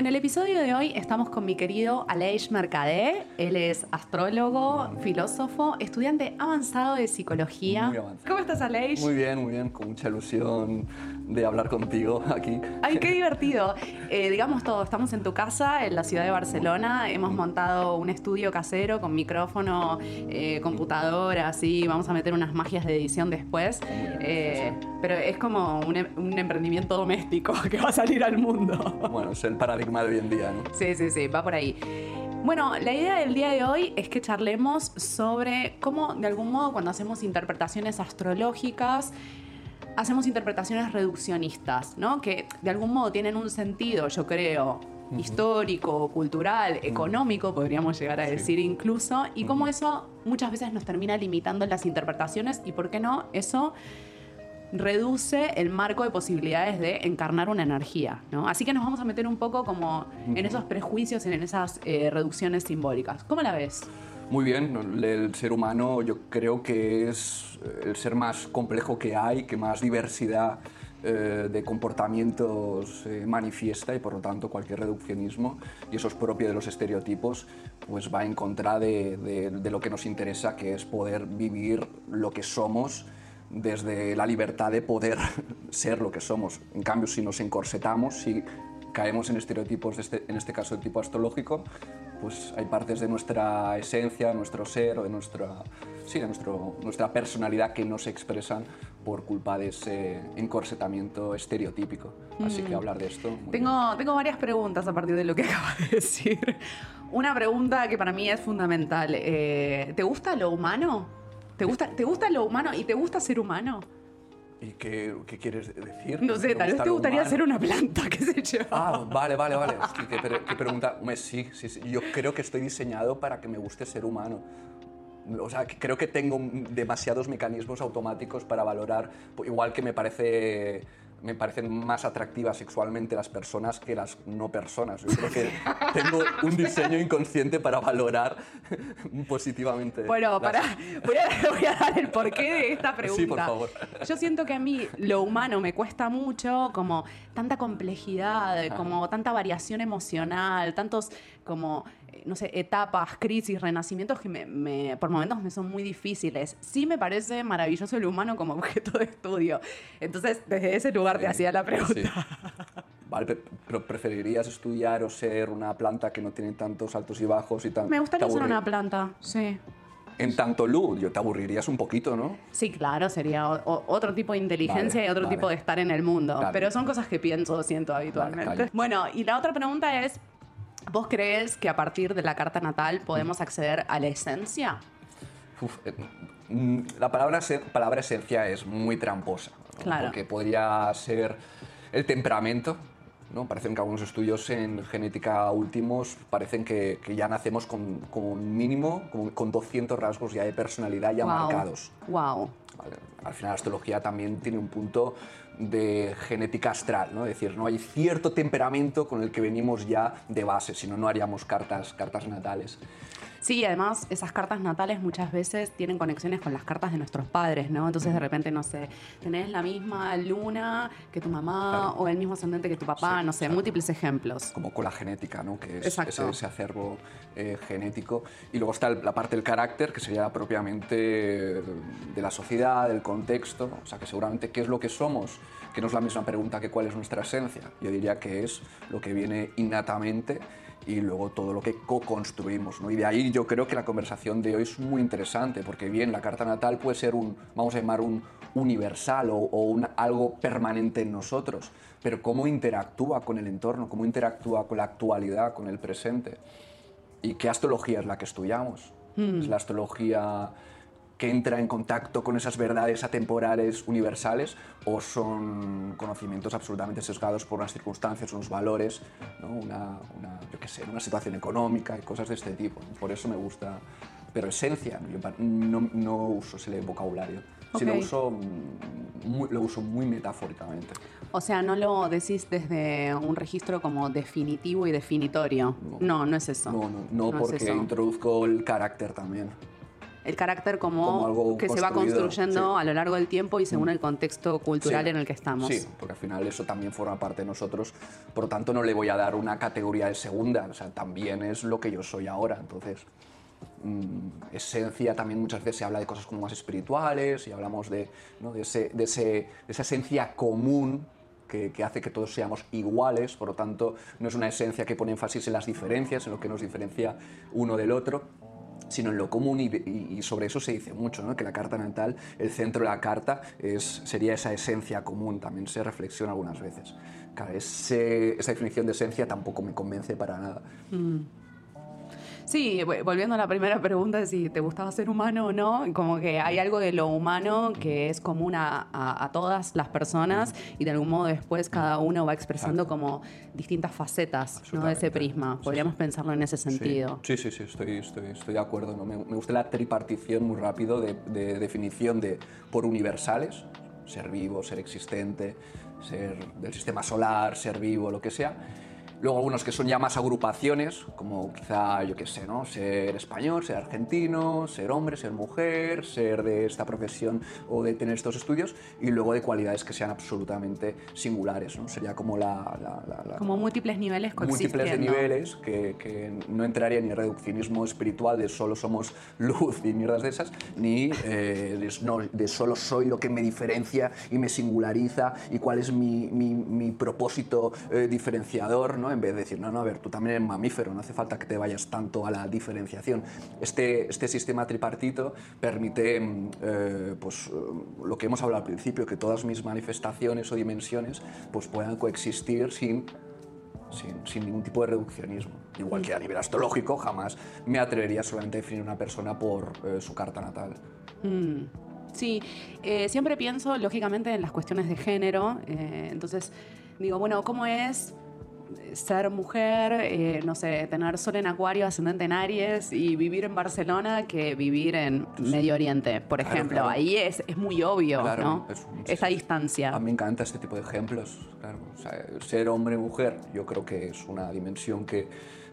en el episodio de hoy estamos con mi querido Aleix Mercadé. Él es astrólogo, filósofo, estudiante avanzado de psicología. Muy avanzado. ¿Cómo estás, Aleix? Muy bien, muy bien, con mucha ilusión de hablar contigo aquí. Ay, qué divertido. Eh, digamos todo, estamos en tu casa, en la ciudad de Barcelona. Hemos montado un estudio casero con micrófono, eh, computadora, así. Vamos a meter unas magias de edición después. Eh, pero es como un, em- un emprendimiento doméstico que va a salir al mundo. Bueno, es el paradigma de hoy en día, ¿no? Sí, sí, sí, va por ahí. Bueno, la idea del día de hoy es que charlemos sobre cómo, de algún modo, cuando hacemos interpretaciones astrológicas, hacemos interpretaciones reduccionistas, ¿no? Que de algún modo tienen un sentido, yo creo, histórico, cultural, económico, podríamos llegar a Sí. decir incluso, y cómo eso muchas veces nos termina limitando las interpretaciones y, ¿por qué no? Eso reduce el marco de posibilidades de encarnar una energía, ¿no? Así que nos vamos a meter un poco como en esos prejuicios, en esas eh, reducciones simbólicas. ¿Cómo la ves? Muy bien, el ser humano yo creo que es el ser más complejo que hay, que más diversidad eh, de comportamientos eh, manifiesta y por lo tanto cualquier reduccionismo, y eso es propio de los estereotipos, pues va en contra de- de lo que nos interesa, que es poder vivir lo que somos desde la libertad de poder ser lo que somos. En cambio, si nos encorsetamos, si caemos en estereotipos, de este- en este caso de tipo astrológico, pues hay partes de nuestra esencia, nuestro ser o de nuestra, sí, de nuestro, nuestra personalidad que no se expresan por culpa de ese encorsetamiento estereotípico. Así que hablar de esto... bien. Tengo, tengo varias preguntas a partir de lo que acabas de decir. Una pregunta que para mí es fundamental. eh, ¿Te gusta lo humano? ¿Te gusta, ¿Te gusta lo humano y te gusta ser humano? ¿Y qué, qué quieres decir? No sé, ¿Me tal vez te gustaría humano? ser una planta, qué sé yo. Ah, vale, vale, vale. Hostia, qué, pre- qué pregunta. Hombre, sí, sí, sí. Yo creo que estoy diseñado para que me guste ser humano. O sea, creo que tengo demasiados mecanismos automáticos para valorar, igual que me parece me parecen más atractivas sexualmente las personas que las no personas. Yo creo que tengo un diseño inconsciente para valorar positivamente. Bueno, las- para, voy, a, voy a dar el porqué de esta pregunta. Sí, por favor. Yo siento que a mí lo humano me cuesta mucho, como tanta complejidad, como tanta variación emocional, tantos como, no sé, etapas, crisis, renacimientos que me, me- por momentos me son muy difíciles. Sí me parece maravilloso el humano como objeto de estudio. Entonces, desde ese lugar te Sí, hacía la pregunta. sí. Vale, pe- pero ¿preferirías estudiar o ser una planta que no tiene tantos altos y bajos y tan... Me gustaría te ser una planta, sí. En tanto luz, yo te aburrirías un poquito, ¿no? Sí, claro, sería o- o- otro tipo de inteligencia Vale, y otro vale. tipo de estar en el mundo. Dale. Pero son cosas que pienso, siento habitualmente. bueno, y la otra pregunta es, ¿vos crees que a partir de la carta natal podemos acceder a la esencia? Uf, eh, mm, la palabra, se- palabra esencia es muy tramposa, ¿no? Claro. porque podría ser el temperamento. ¿no? Parecen que algunos estudios en genética últimos parecen que, que ya nacemos con, con un mínimo, con, con 200 rasgos ya de personalidad ya marcados. Wow. ¿vale? Al final la astrología también tiene un punto de genética astral, ¿no? Es decir, no hay cierto temperamento con el que venimos ya de base, si no, no haríamos cartas, cartas natales. Sí, además esas cartas natales muchas veces tienen conexiones con las cartas de nuestros padres, ¿no? Entonces de repente, no sé, tenés la misma luna que tu mamá Claro. o el mismo ascendente que tu papá, Sí, no sé, claro. múltiples ejemplos. como con la genética, ¿no? que es ese, ese acervo eh, genético. Y luego está el- la parte del carácter, que sería propiamente de la sociedad, del contexto, o sea, que seguramente qué es lo que somos, que no es la misma pregunta que cuál es nuestra esencia. Yo diría que es lo que viene innatamente y luego todo lo que co-construimos. ¿no? Y de ahí yo creo que la conversación de hoy es muy interesante, porque bien, la carta natal puede ser un, vamos a llamar un universal o, o un, algo permanente en nosotros, pero cómo interactúa con el entorno, cómo interactúa con la actualidad, con el presente. ¿Y qué astrología es la que estudiamos? ¿Es la astrología que entra en contacto con esas verdades atemporales universales o son conocimientos absolutamente sesgados por unas circunstancias, unos valores, ¿no? una, una, yo qué sé, una situación económica y cosas de este tipo? Por eso me gusta, pero esencia, ¿no? Yo no, no uso ese vocabulario, sí lo Ok. uso, muy, lo uso muy metafóricamente. O sea, no lo decís desde un registro como definitivo y definitorio. No, no, es eso. No, no, no, es porque eso. introduzco el carácter también. El carácter como, Como algo que se va construyendo sí. a lo largo del tiempo y según el contexto cultural Sí. en el que estamos. Sí, porque al final eso también forma parte de nosotros. Por lo tanto, no le voy a dar una categoría de segunda. O sea, también es lo que yo soy ahora. Entonces, mm, esencia también muchas veces se habla de cosas como más espirituales y hablamos de, ¿no? de, ese- de ese- de esa esencia común que, que hace que todos seamos iguales. Por lo tanto, no es una esencia que pone énfasis en las diferencias, en lo que nos diferencia uno del otro sino en lo común y, sobre eso se dice mucho, ¿no? que la carta natal, el centro de la carta es, sería esa esencia común, también se reflexiona algunas veces. Claro, esa definición de esencia tampoco me convence para nada. Sí, vo- volviendo a la primera pregunta de si te gustaba ser humano o no, como que hay algo de lo humano que es común a, a- a todas las personas y de algún modo después cada uno va expresando como distintas facetas ¿no? de ese prisma. Sí, Podríamos pensarlo en ese Sí. sentido. Sí, sí, sí, estoy, estoy, estoy de acuerdo. ¿no? Me, me gusta la tripartición muy rápido de, de definición de por universales, ser vivo, ser existente, ser del sistema solar, ser vivo, lo que sea. Luego algunos que son ya más agrupaciones, como quizá, yo qué sé, ¿no? Ser español, ser argentino, ser hombre, ser mujer, ser de esta profesión o de tener estos estudios. Y luego de cualidades que sean absolutamente singulares, ¿no? Sería como la- la- la- la, Como múltiples niveles múltiples de niveles que, que no entraría ni reduccionismo espiritual de solo somos luz y mierdas de esas, ni eh, de, no, de solo soy lo que me diferencia y me singulariza y cuál es mi, mi- mi propósito eh, diferenciador, ¿no? En vez de decir, no, no, a ver, tú también eres mamífero, no hace falta que te vayas tanto a la diferenciación. Este, este sistema tripartito permite mm, eh, pues, eh, lo que hemos hablado al principio, que todas mis manifestaciones o dimensiones pues, puedan coexistir sin sin, sin ningún tipo de reduccionismo. Igual que a nivel astrológico, jamás me atrevería solamente a definir una persona por eh, su carta natal. Mm, Sí, eh, siempre pienso lógicamente en las cuestiones de género, eh, entonces digo, bueno, ¿cómo es ser mujer, eh, no sé, tener sol en acuario, ascendente en Aries y vivir en Barcelona que vivir en Medio Oriente, por Claro, ejemplo? claro. Ahí es, es muy obvio, Claro, ¿no? es Esa distancia. A mí me encanta este tipo de ejemplos. Claro. O sea, ser hombre o mujer, yo creo que es una dimensión que,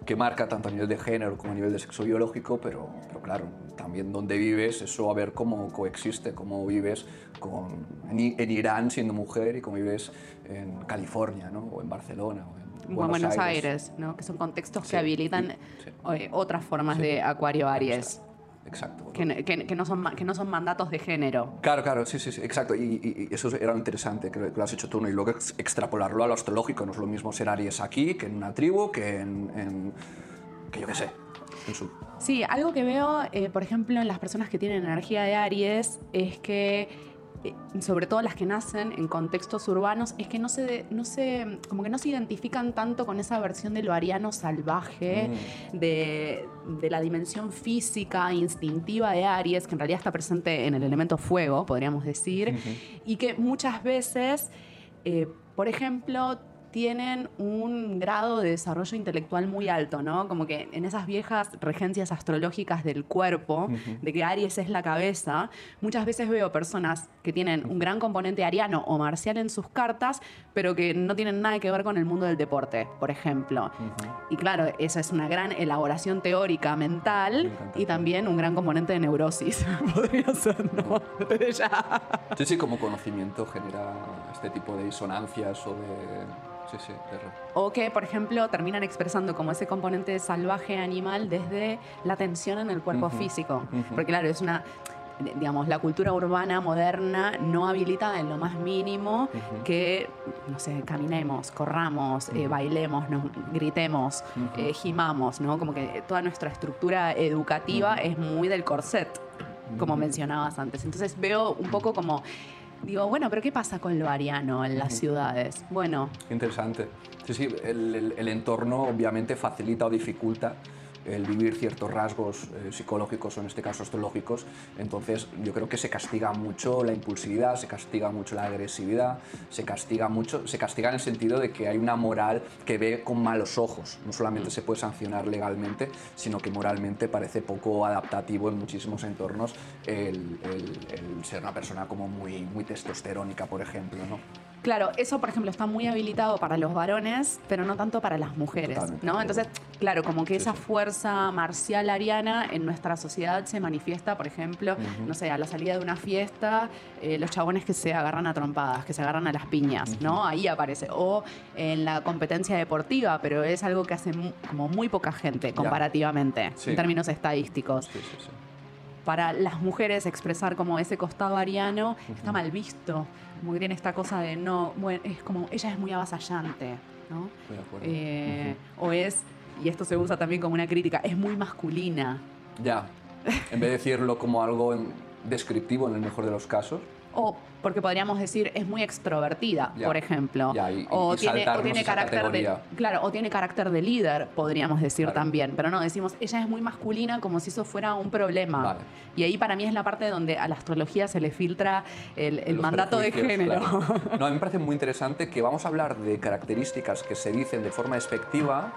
que marca tanto a nivel de género como a nivel de sexo biológico, pero, pero claro, también donde vives, eso a ver cómo coexiste, cómo vives con, en, en Irán siendo mujer y cómo vives en California, ¿no? o en Barcelona, o en Buenos Aires, ¿no? Que son contextos que habilitan sí. eh, otras formas de Acuario Aries, Exacto. que, n- que- que no son, que no son mandatos de género. Claro, claro, sí, sí, sí, exacto. Y, y- y eso era lo interesante, que lo has hecho tú, ¿no? y luego ex- extrapolarlo a lo astrológico. No es lo mismo ser Aries aquí que en una tribu, que en, en- que yo qué sé, en su... Sí, algo que veo, eh, por ejemplo, en las personas que tienen energía de Aries es que, sobre todo las que nacen en contextos urbanos, es que no se, no se, como que no se identifican tanto con esa versión de lo ariano salvaje, de, de la dimensión física, instintiva de Aries, que en realidad está presente en el elemento fuego, podríamos decir, y que muchas veces, eh, por ejemplo, tienen un grado de desarrollo intelectual muy alto, ¿no? Como que en esas viejas regencias astrológicas del cuerpo, de que Aries es la cabeza, muchas veces veo personas que tienen un gran componente ariano o marcial en sus cartas, pero que no tienen nada que ver con el mundo del deporte, por ejemplo. Y claro, esa es una gran elaboración teórica mental y también un gran componente de neurosis, podría ser, ¿no? Desde ya. Sí, sí, como conocimiento genera este tipo de disonancias o de... Sí, sí, O que, por ejemplo, terminan expresando como ese componente salvaje animal desde la tensión en el cuerpo físico. Porque claro, es una, digamos, la cultura urbana moderna no habilita en lo más mínimo que, no sé, caminemos, corramos, eh, bailemos, nos gritemos, eh, gimamos, ¿no? Como que toda nuestra estructura educativa es muy del corset, como mencionabas antes. Entonces veo un poco como... Digo, bueno, pero ¿qué pasa con lo ariano en las ciudades? Bueno, Interesante. Sí, sí, el, el- el entorno obviamente facilita o dificulta el vivir ciertos rasgos eh, psicológicos o en este caso astrológicos. Entonces yo creo que se castiga mucho la impulsividad, se castiga mucho la agresividad, se castiga mucho, se castiga en el sentido de que hay una moral que ve con malos ojos. No solamente se puede sancionar legalmente, sino que moralmente parece poco adaptativo en muchísimos entornos el, el- el ser una persona como muy, muy testosterónica, por ejemplo, ¿no? Claro, eso por ejemplo está muy habilitado para los varones, pero no tanto para las mujeres, Totalmente. ¿no? Entonces, claro, como que Sí, esa sí. fuerza marcial ariana en nuestra sociedad se manifiesta, por ejemplo, no sé, a la salida de una fiesta, eh, los chabones que se agarran a trompadas, que se agarran a las piñas, ¿no? Ahí aparece. O en la competencia deportiva, pero es algo que hace como muy poca gente comparativamente, Sí. en términos estadísticos. Para las mujeres expresar como ese costado ariano está mal visto. Muy bien esta cosa de no, bueno, es como ella es muy avasallante, ¿no? De acuerdo. Eh, O es, y esto se usa también como una crítica, es muy masculina. Ya. En vez de decirlo como algo descriptivo en el mejor de los casos, O porque podríamos decir es muy extrovertida, por ejemplo. Y- o, y tiene, o tiene carácter de, claro, o tiene carácter de líder, podríamos decir Claro. también. Pero no, decimos ella es muy masculina como si eso fuera un problema. Vale. Y ahí para mí es la parte donde a la astrología se le filtra el, mandato de género. claro. No, a mí me parece muy interesante que vamos a hablar de características que se dicen de forma despectiva,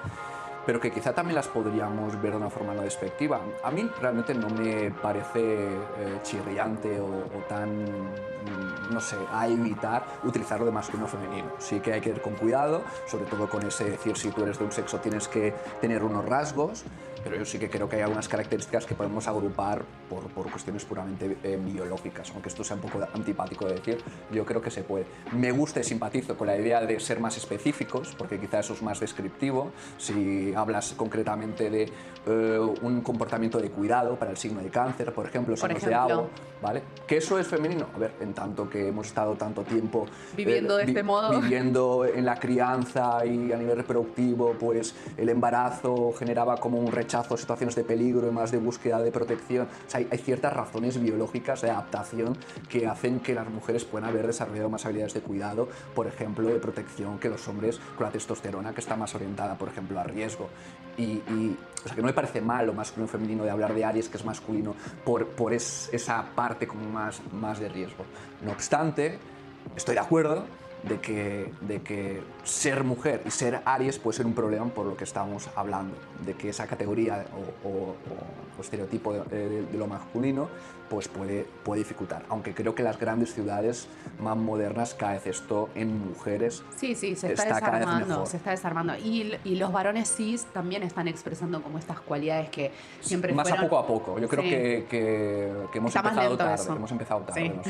pero que quizá también las podríamos ver de una forma no despectiva. A mí realmente no me parece eh, chirriante o, tan, mm, no sé, a evitar utilizarlo de masculino o femenino. Sí que hay que ir con cuidado, sobre todo con ese decir si tú eres de un sexo tienes que tener unos rasgos, pero yo sí que creo que hay algunas características que podemos agrupar por, por cuestiones puramente eh, biológicas, aunque esto sea un poco antipático de decir, yo creo que se puede. Me gusta y simpatizo con la idea de ser más específicos, porque quizá eso es más descriptivo. Si hablas concretamente de eh, un comportamiento de cuidado para el signo de cáncer, por ejemplo, signos de agua, ¿vale? Que eso es femenino. A ver, en tanto que hemos estado tanto tiempo Viviendo de vi- este modo. viviendo en la crianza y a nivel reproductivo, pues el embarazo generaba como un rechazo a situaciones de peligro y más de búsqueda de protección. O sea, hay, ciertas razones biológicas de adaptación que hacen que las mujeres puedan haber desarrollado más habilidades de cuidado, por ejemplo, de protección que los hombres con la testosterona, que está más orientada, por ejemplo, a riesgo. Y, o sea, que no me parece mal lo masculino femenino de hablar de Aries, que es masculino, por, por es- esa parte como más, más de riesgo. No obstante, estoy de acuerdo de que, de que ser mujer y ser Aries puede ser un problema por lo que estamos hablando, de que esa categoría o, estereotipo de lo masculino pues puede, puede dificultar, aunque creo que las grandes ciudades más modernas cada vez esto en mujeres Sí, sí, se está, Está desarmando, se está desarmando. Y, y los varones cis también están expresando como estas cualidades que siempre más fueron... a poco a poco. Yo creo Sí. que, que- que hemos Está más empezado lento tarde, eso. hemos empezado tarde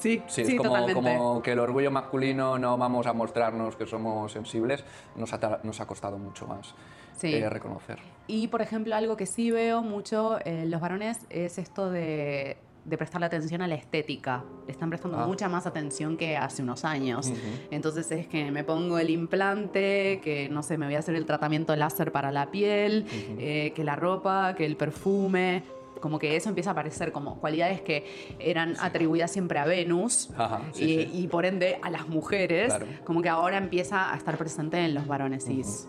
Sí. Sí, es como, como que el orgullo masculino no vamos a mostrarnos que somos sensibles, nos ha, nos ha costado mucho más Sí. eh, reconocer. Y, por ejemplo, algo que sí veo mucho en los varones es esto de, de prestarle atención a la estética. Le están prestando Ah. mucha más atención que hace unos años. Entonces es que me pongo el implante, que no sé, me voy a hacer el tratamiento láser para la piel, eh, que la ropa, que el perfume. Como que eso empieza a aparecer como cualidades que eran atribuidas siempre a Venus Ajá, sí, y, sí. y por ende a las mujeres, Claro. como que ahora empieza a estar presente en los varones cis.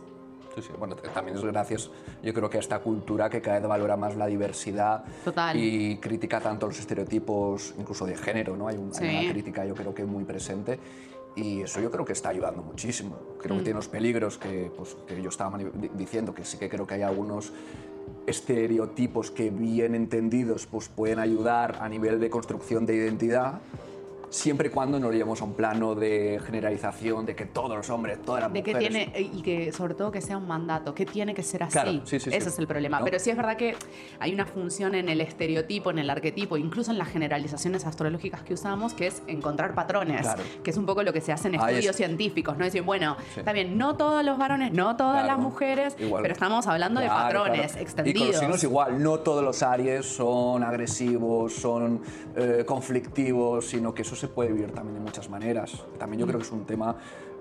Sí, sí. Bueno, también es gracias, yo creo que a esta cultura que cada vez valora más la diversidad Total. y critica tanto los estereotipos, incluso de género, ¿no? Hay, un- hay Sí. una crítica, yo creo que muy presente. Y eso yo creo que está ayudando muchísimo. Creo Mm. que tiene los peligros que, pues, que yo estaba diciendo, que sí que creo que hay algunos estereotipos que bien entendidos pues, pueden ayudar a nivel de construcción de identidad, siempre y cuando no lo llevemos a un plano de generalización de que todos los hombres, todas las De que mujeres... tiene, y que sobre todo que sea un mandato, que tiene que ser así. Claro, sí, sí, sí. Ese es el problema. ¿No? Pero sí es verdad que hay una función en el estereotipo, en el arquetipo, incluso en las generalizaciones astrológicas que usamos, que es encontrar patrones, Claro. que es un poco lo que se hace en estudios es. científicos, ¿no? Decir, bueno, Sí. está bien, no todos los varones, no todas Claro, las mujeres, igual. pero estamos hablando de patrones extendidos. Y con los signos igual, no todos los Aries son agresivos, son eh, conflictivos, sino que eso se puede vivir también de muchas maneras. También yo creo que es un tema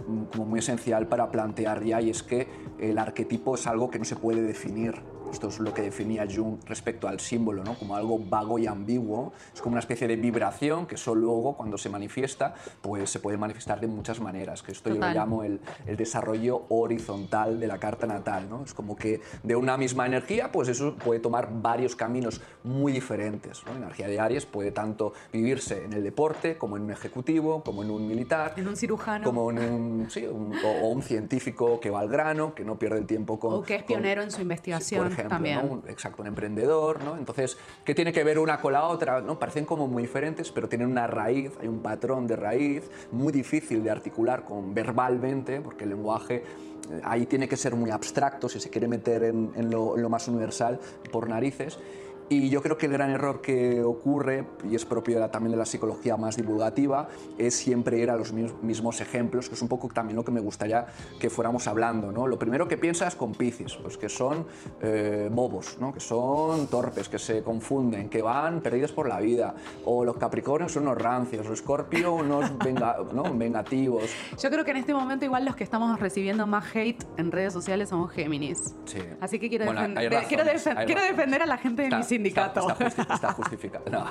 mm, como muy esencial para plantear ya y es que el arquetipo es algo que no se puede definir. Esto es lo que definía Jung respecto al símbolo, ¿no? como algo vago y ambiguo. Es como una especie de vibración que eso luego, cuando se manifiesta, pues se puede manifestar de muchas maneras. Que esto yo Total. lo llamo el, el desarrollo horizontal de la carta natal. ¿no? Es como que de una misma energía, pues eso puede tomar varios caminos muy diferentes. ¿no? La energía de Aries puede tanto vivirse en el deporte, como en un ejecutivo, como en un militar, En un cirujano. como en un, sí, un- o, o un científico que va al grano, que no pierde el tiempo con... o que es con- pionero en su investigación. Por ejemplo. ¿No? Un- exacto, un emprendedor, ¿no? Entonces, ¿qué tiene que ver una con la otra? ¿no? Parecen como muy diferentes, pero tienen una raíz, hay un patrón de raíz muy difícil de articular con verbalmente, porque el lenguaje eh, ahí tiene que ser muy abstracto si se quiere meter en, en lo, en lo más universal por narices. Y yo creo que el gran error que ocurre, y es propio también de la psicología más divulgativa, es siempre ir a los mis- mismos ejemplos, que es un poco también lo que me gustaría que fuéramos hablando. ¿no? Lo primero que piensas con Piscis, pues que son eh, bobos, ¿no? que son torpes, que se confunden, que van perdidos por la vida. O los Capricornios son unos rancios, los Escorpio unos venga- ¿no? vengativos. Yo creo que en este momento igual los que estamos recibiendo más hate en redes sociales somos Géminis. Sí. Así que quiero, Bueno, defen- quiero, defen- quiero defender a la gente de Está- mi sindicato. Está, está está justificado. No,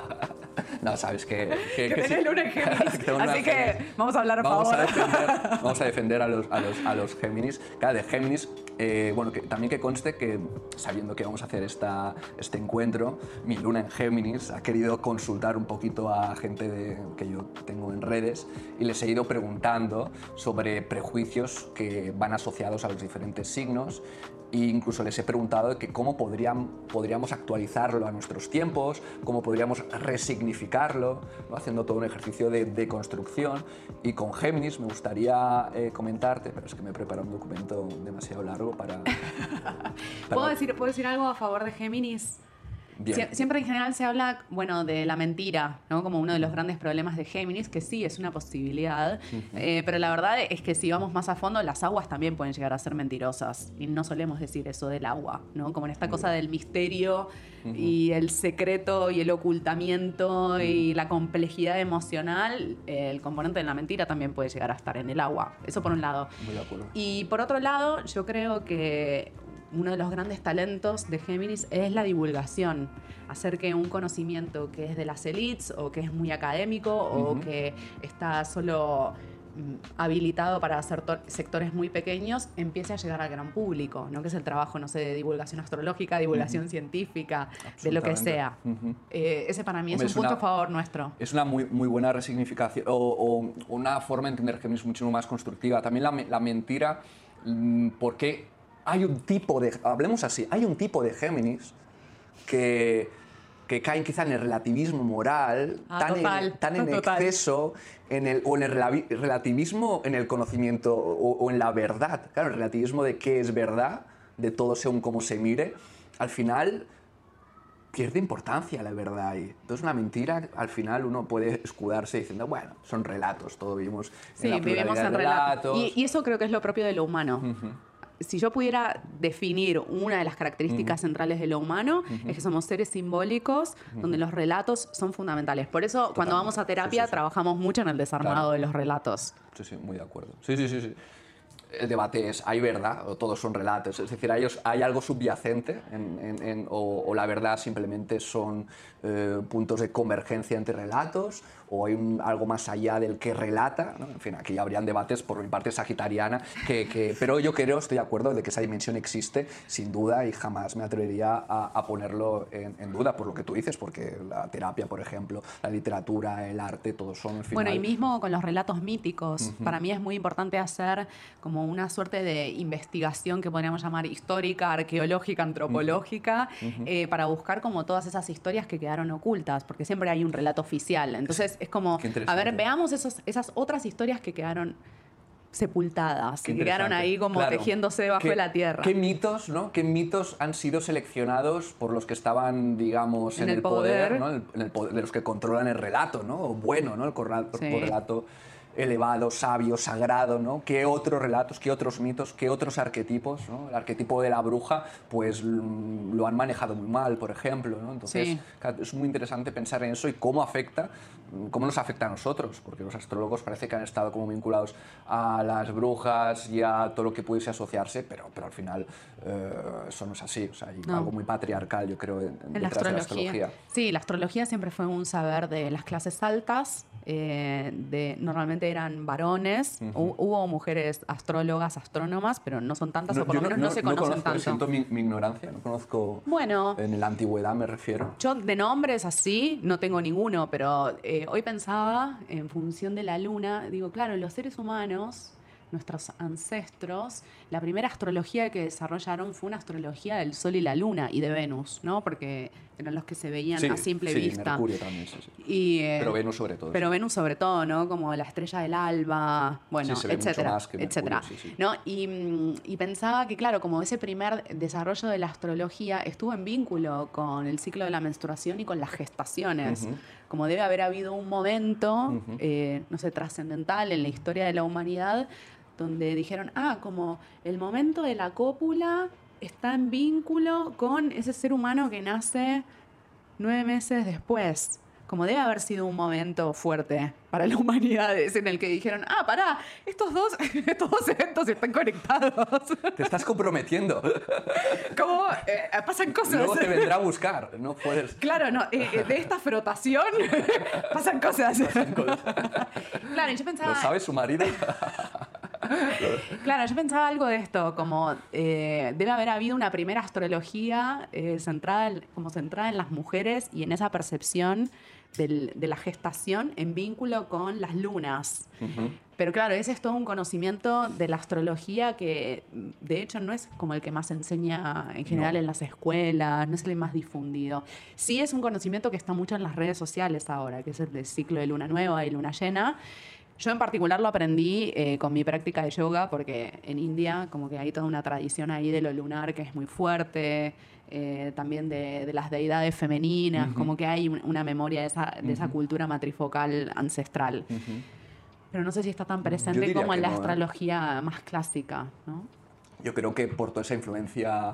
no, sabes que... que sí. Géminis. Que tengo luna Así que Géminis. vamos a hablar a vamos favor. A defender, vamos a defender a los, a los, a los Géminis. Claro, de Géminis, eh, bueno, que, también que conste que sabiendo que vamos a hacer esta, este encuentro, mi luna en Géminis ha querido consultar un poquito a gente de- que yo tengo en redes y les he ido preguntando sobre prejuicios que van asociados a los diferentes signos e incluso les he preguntado de que cómo podrían, podríamos actualizarlo a nuestros tiempos, cómo podríamos resignificarlo, ¿no? haciendo todo un ejercicio de, de construcción. Y con Géminis me gustaría eh, comentarte, pero es que me he preparado un documento demasiado largo para... ¿Puedo para- decir, ¿Puedo decir algo a favor de Géminis? Sie- Siempre en general se habla, bueno, de la mentira, ¿no? Como uno de los grandes problemas de Géminis, que sí es una posibilidad, eh, pero la verdad es que si vamos más a fondo, las aguas también pueden llegar a ser mentirosas. Y no solemos decir eso del agua, ¿no? Como en esta cosa del misterio y el secreto y el ocultamiento y la complejidad emocional, el componente de la mentira también puede llegar a estar en el agua. Eso por un lado. Muy de acuerdo. Y por otro lado, yo creo que uno de los grandes talentos de Géminis es la divulgación. Hacer que un conocimiento que es de las elites o que es muy académico o Ujú. que está solo mm, habilitado para sector- sectores muy pequeños empiece a llegar al gran público, ¿no? que es el trabajo, no sé, de divulgación astrológica, divulgación científica, de lo que sea. Ujú. Eh, ese para mí Hombre, es es un punto una- a favor nuestro. Es una muy, muy buena resignificación o, o una forma de entender Géminis mucho más constructiva. También la, la mentira, mm, porque hay un tipo de, hablemos así, hay un tipo de Géminis que, que caen quizá en el relativismo moral, Ah, tan, total, en, tan en total. exceso, en el, o en el relativismo en el conocimiento o, o en la verdad. Claro, el relativismo de qué es verdad, de todo según cómo se mire, al final pierde importancia la verdad ahí. Entonces una mentira, al final uno puede escudarse diciendo, bueno, son relatos, todo vivimos Sí, en la vivimos en relatos. relatos. Y, y eso creo que es lo propio de lo humano. Si yo pudiera definir una de las características centrales de lo humano, es que somos seres simbólicos donde los relatos son fundamentales. Por eso, cuando vamos a terapia, Sí, sí, sí. trabajamos mucho en el desarmado Claro. de los relatos. Sí, sí, muy de acuerdo. Sí, sí, sí, sí. El debate es, ¿hay verdad o todos son relatos? Es decir, ¿hay, hay algo subyacente en- en- en- o, o la verdad simplemente son eh, puntos de convergencia entre relatos? ¿O hay un- algo más allá del que relata? ¿no? En fin, aquí habrían debates por mi parte sagitariana, que, que- pero yo creo, estoy de acuerdo de que esa dimensión existe, sin duda, y jamás me atrevería a, a ponerlo en, en duda por lo que tú dices, porque la terapia, por ejemplo, la literatura, el arte, todos son, al final... Bueno, y mismo con los relatos míticos, para mí es muy importante hacer como una suerte de investigación que podríamos llamar histórica, arqueológica, antropológica, eh, para buscar como todas esas historias que quedaron ocultas, porque siempre hay un relato oficial. Entonces es como, a ver, veamos esos, esas otras historias que quedaron sepultadas, que quedaron ahí como Claro. tejiéndose debajo ¿Qué- de la tierra. ¿Qué mitos, no? ¿Qué mitos han sido seleccionados por los que estaban, digamos, en, En el el poder, poder. ¿no? En el- poder, de los que controlan el relato, ¿no? O bueno, ¿no? El correlato, Sí. relato elevado, sabio, sagrado, ¿no? ¿Qué otros relatos, qué otros mitos, qué otros arquetipos, ¿no? El arquetipo de la bruja, pues lo han manejado muy mal, por ejemplo, ¿no? Entonces, Sí. es muy interesante pensar en eso y cómo afecta, cómo nos afecta a nosotros, porque los astrólogos parece que han estado como vinculados a las brujas y a todo lo que pudiese asociarse, pero, pero al final eh, eso no es así, o sea, hay No. algo muy patriarcal, yo creo, en, En la detrás de la astrología. astrología. Sí, la astrología siempre fue un saber de las clases altas, eh, de, normalmente eran varones, Hu- hubo mujeres astrólogas, astrónomas, pero no son tantas o por lo menos no, se conocen conozco, tanto. siento mi, mi ignorancia, no conozco Bueno, en la antigüedad me refiero. yo de nombres así no tengo ninguno, pero eh, hoy pensaba en función de la luna, digo, claro, los seres humanos nuestros ancestros, la primera astrología que desarrollaron fue una astrología del Sol y la Luna y de Venus, ¿no? Porque eran los que se veían Sí, a simple sí, vista. Mercurio también, sí, sí. Y, eh, Pero Venus sobre todo. pero. Venus sobre todo, ¿no? Como la estrella del alba, bueno, etcétera, Mercurio, etcétera. ¿no? Y, y pensaba que, claro, como ese primer desarrollo de la astrología estuvo en vínculo con el ciclo de la menstruación y con las gestaciones. Como debe haber habido un momento, eh, no sé, trascendental en la historia de la humanidad, donde dijeron, ah, como el momento de la cópula está en vínculo con ese ser humano que nace nueve meses después. Como debe haber sido un momento fuerte para la humanidad en el que dijeron, ah, pará, estos dos, estos dos eventos están conectados. Te estás comprometiendo. como eh, pasan cosas. Luego te vendrá a buscar. No puedes. Claro, no, eh, eh, de esta frotación pasan cosas. claro, y yo pensaba, ¿Lo sabe su marido? claro, yo pensaba algo de esto, como eh, debe haber habido una primera astrología eh, centrada, en- como centrada en las mujeres y en esa percepción del- de la gestación en vínculo con las lunas. Pero claro, ese es todo un conocimiento de la astrología que de hecho no es como el que más se enseña en general No. en las escuelas, no es el más difundido. Sí es un conocimiento que está mucho en las redes sociales ahora, que es el del ciclo de luna nueva y luna llena. Yo en particular lo aprendí eh, con mi práctica de yoga porque en India como que hay toda una tradición ahí de lo lunar que es muy fuerte, eh, también de, de las deidades femeninas, Ujú. como que hay un- una memoria de esa, de esa Ujú. cultura matrifocal ancestral. Ujú. Pero no sé si está tan presente como en la no, ¿eh? astrología más clásica, ¿no? Yo creo que por toda esa influencia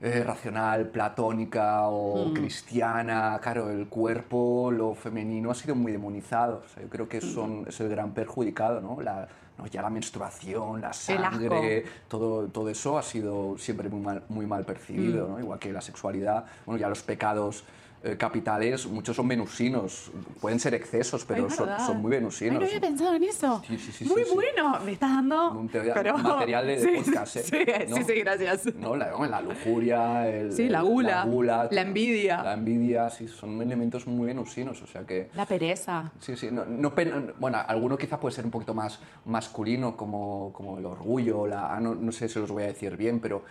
eh, racional, platónica o Mm. cristiana, claro, el cuerpo, lo femenino ha sido muy demonizado. O sea, yo creo que Mm. son, es el gran perjudicado, ¿no? La, ¿no? Ya la menstruación, la sangre, todo, todo eso ha sido siempre muy mal, muy mal Mm. percibido, ¿no? Igual que la sexualidad, bueno, ya los pecados eh, capitales, muchos son venusinos, pueden ser excesos, pero son, son muy Ay, venusinos. no había pensado en eso. Sí, sí, sí, Muy bueno, me estás dando Un te- material de- de podcast, ¿eh? Sí, ¿No? sí, sí, gracias. ¿no? La, la lujuria, el- Sí, la gula, la, gula, la envidia. La envidia, sí, son elementos muy venusinos, o sea que... La pereza. Sí, sí, no, no bueno, alguno quizá puede ser un poquito más masculino, como, como el orgullo, la, ah, no, no sé si los voy a decir bien, pero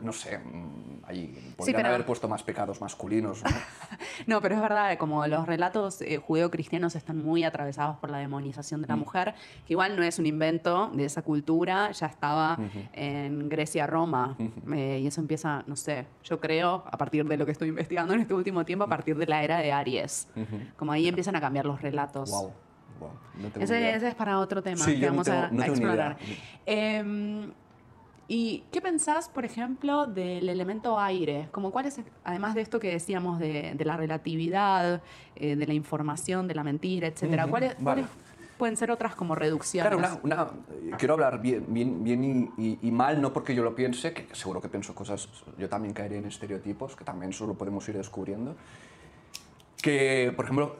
no sé, mm, ahí podrían pero- haber puesto más pecados masculinos, ¿no? No, pero es verdad, como los relatos eh, judeocristianos están muy atravesados por la demonización de Mm. la mujer, que igual no es un invento de esa cultura, ya estaba en Grecia, Roma, eh, y eso empieza, no sé, yo creo, a partir de lo que estoy investigando en este último tiempo, a partir de la era de Aries. Como ahí empiezan a cambiar los relatos. Wow, wow, no Ese, es para otro tema Sí, que no vamos a, no explorar. ¿Y qué pensás, por ejemplo, del elemento aire? Como cuál es, además de esto que decíamos de, de la relatividad, eh, de la información, de la mentira, etcétera, ¿cuáles, vale. cuáles pueden ser otras como reducciones? Claro, una, una- quiero hablar bien, bien, bien y, y- y mal, no porque yo lo piense, que seguro que pienso cosas, yo también caeré en estereotipos, que también solo podemos ir descubriendo. Que, por ejemplo,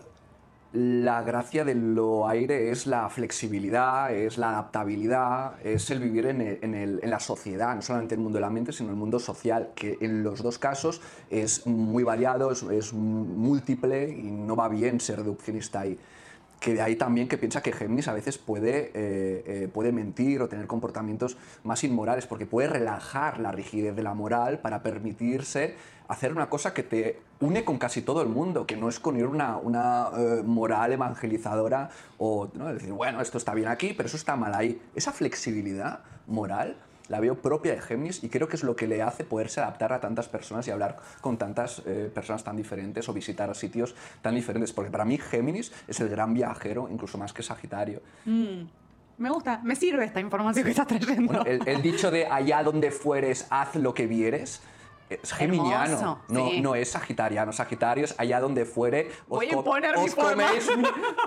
la gracia de lo aire es la flexibilidad, es la adaptabilidad, es el vivir en, la sociedad, no solamente el mundo de la mente, sino el mundo social, que en los dos casos es muy variado, es, es múltiple y no va bien ser reduccionista ahí que de ahí también que piensa que Géminis a veces puede, eh, eh, puede mentir o tener comportamientos más inmorales, porque puede relajar la rigidez de la moral para permitirse hacer una cosa que te une con casi todo el mundo, que no es con ir una, una eh, moral evangelizadora o decir, bueno, esto está bien aquí, pero eso está mal ahí. Esa flexibilidad moral la veo propia de Géminis y creo que es lo que le hace poderse adaptar a tantas personas y hablar con tantas eh, personas tan diferentes o visitar sitios tan diferentes. Porque para mí Géminis es el gran viajero, incluso más que Sagitario. Mm, me gusta, me sirve esta información que estás trayendo. Bueno, el, el dicho de allá donde fueres, haz lo que vieres. Es geminiano, Hermoso, no, sí. no es sagitariano. Sagitario es allá donde fuere. Os, Voy a imponer mi os forma. coméis mi,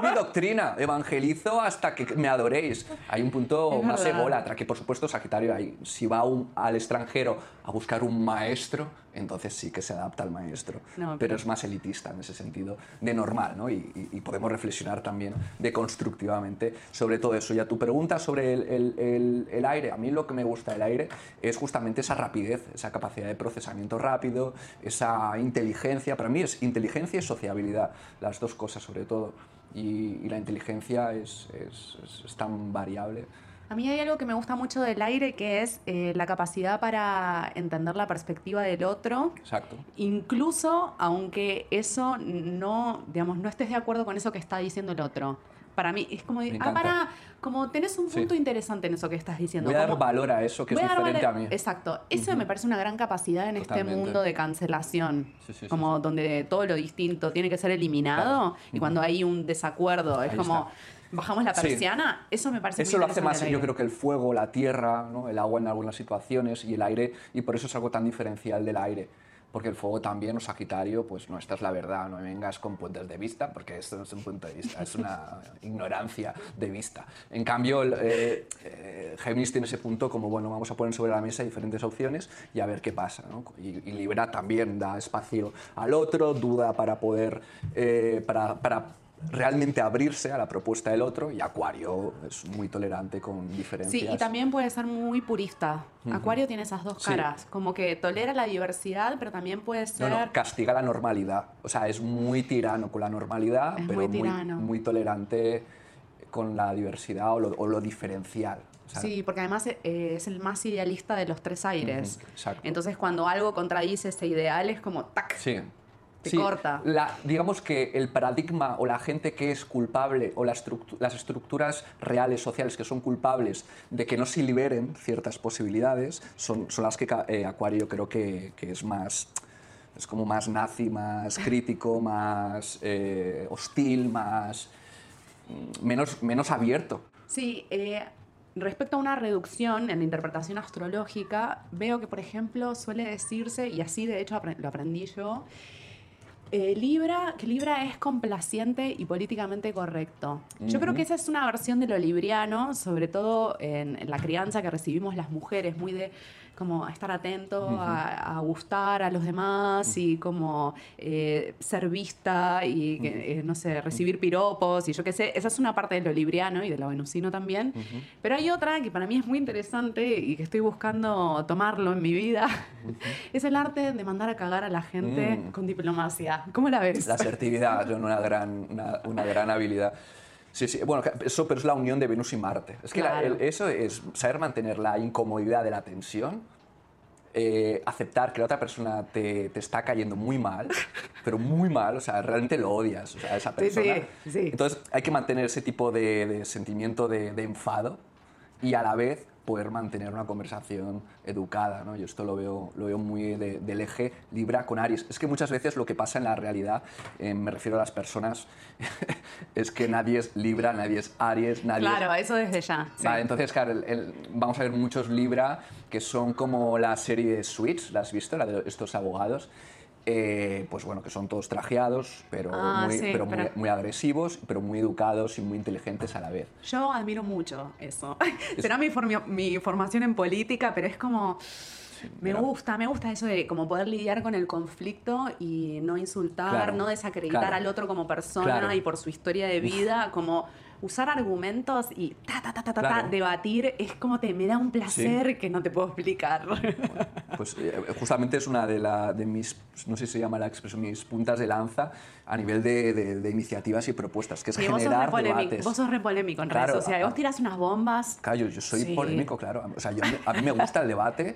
mi doctrina. Evangelizo hasta que me adoréis. Hay un punto Es más ególatra que, por supuesto, Sagitario hay. Si va un- al extranjero a buscar un maestro, entonces sí que se adapta al maestro. No, pero... es más elitista en ese sentido, de normal, ¿no? Y, y- y podemos reflexionar también deconstructivamente sobre todo eso. Y a tu pregunta sobre el, el- el- el aire, a mí lo que me gusta del aire es justamente esa rapidez, esa capacidad de procesamiento rápido, esa inteligencia. Para mí es inteligencia y sociabilidad, las dos cosas sobre todo. Y, y la inteligencia es, es- es- es tan variable. A mí hay algo que me gusta mucho del aire que es eh, la capacidad para entender la perspectiva del otro. Exacto. Incluso aunque eso no, digamos, no estés de acuerdo con eso que está diciendo el otro. Para mí es como, ah, para, como tenés un punto Sí. interesante en eso que estás diciendo. Voy a dar valor a eso que es diferente a mí. Exacto. Eso me parece una gran capacidad en Totalmente. este mundo de cancelación. Sí, sí, sí, como donde todo lo distinto tiene que ser eliminado Claro. y cuando hay un desacuerdo es Ahí como está. Bajamos la Sí. persiana. Eso me parece Eso muy lo hace más, yo creo que el fuego, la tierra, ¿no? el agua en algunas situaciones y el aire, y por eso es algo tan diferencial del aire. Porque el fuego también, o Sagitario, pues no, esta es la verdad, no me vengas con puntos de vista, porque esto no es un punto de vista, es una ignorancia de vista. En cambio, eh, eh, Géminis tiene ese punto como, bueno, vamos a poner sobre la mesa diferentes opciones y a ver qué pasa. ¿no? Y, y Libra también da espacio al otro, duda para poder, eh, para, para realmente abrirse a la propuesta del otro y Acuario es muy tolerante con diferencias. Sí, y también puede ser muy purista. Acuario tiene esas dos Sí. caras, como que tolera la diversidad, pero también puede No, ser... no, castiga la normalidad. O sea, es muy tirano con la normalidad, Es pero muy muy, tirano. muy tolerante con la diversidad o lo, o lo diferencial. Sea, Sí, porque además eh, es el más idealista de los tres aires. Ujú, exacto. Entonces, cuando algo contradice ese ideal, es como ¡tac! Sí. Te Sí, corta. la- digamos que el paradigma o la gente que es culpable o la estructu- las estructuras reales, sociales que son culpables de que no se liberen ciertas posibilidades son, son las que eh, Acuario creo que, que es más es como más nazi, más crítico, más eh, hostil, más mm, menos, menos abierto. Sí, eh, respecto a una reducción en la interpretación astrológica, veo que, por ejemplo, suele decirse, y así de hecho lo aprendí yo, eh, Libra, que Libra es complaciente y políticamente correcto. Yo creo que esa es una versión de lo libriano, sobre todo en, en la crianza que recibimos las mujeres, muy de como estar atento a, a gustar a los demás y como eh, ser vista y, que, eh, no sé, recibir piropos y yo qué sé. Esa es una parte de lo libriano y de lo venusino también. Pero hay otra que para mí es muy interesante y que estoy buscando tomarlo en mi vida. es el arte de mandar a cagar a la gente Mm. con diplomacia. ¿Cómo la ves? La asertividad es una gran, una, una gran habilidad. Sí, sí, bueno, eso pero es la unión de Venus y Marte. Es que la- Claro. el- eso es saber mantener la incomodidad de la tensión, eh, aceptar que la otra persona te, te está cayendo muy mal, pero muy mal, o sea, realmente lo odias, o sea, a esa Sí, sí, persona. sí. Entonces hay que mantener ese tipo de, de sentimiento de, de enfado y a la vez poder mantener una conversación educada. ¿no? Yo esto lo veo, lo veo muy de- del eje Libra con Aries. Es que muchas veces lo que pasa en la realidad, eh, me refiero a las personas, es que nadie es Libra, nadie es Aries, nadie es Claro, eso desde ya. sí. Vale, entonces, claro, el- el- vamos a ver muchos Libra que son como la serie de Suits, ¿la has visto? La de estos abogados. Eh, pues bueno, que son todos trajeados, pero, Ah, muy, sí, pero muy- pero- muy agresivos, pero muy educados y muy inteligentes a la vez. Yo admiro mucho eso. Será mi, mi formación en política, pero es como... Me gusta, me gusta eso de como poder lidiar con el conflicto y no insultar, Claro, no desacreditar claro. al otro como persona Claro. y por su historia de vida, como usar argumentos y ta, ta, ta, ta, ta, ta, Claro. debatir, es como te me da un placer que no te puedo explicar. Pues eh, justamente es una de, la- de mis, no sé si se llama la expresión, mis puntas de lanza a nivel de, de- de iniciativas y propuestas, que es Sí, vos sos, generar debates. vos sos re polémico en Claro, redes sociales. Vos tirás unas bombas. Claro, yo, yo soy Sí. polémico, claro. O sea, yo- a mí me gusta el debate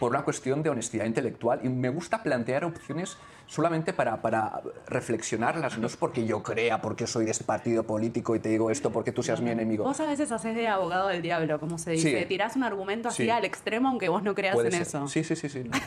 por una cuestión de honestidad intelectual y me gusta plantear opciones solamente para, para reflexionarlas. No es porque yo crea, porque soy de este partido político y te digo esto porque tú seas mi enemigo. Vos a veces haces de abogado del diablo, como se dice. Sí. Tirás un argumento así Sí. al extremo aunque vos no creas en ser. eso. Sí, sí, sí. sí. No,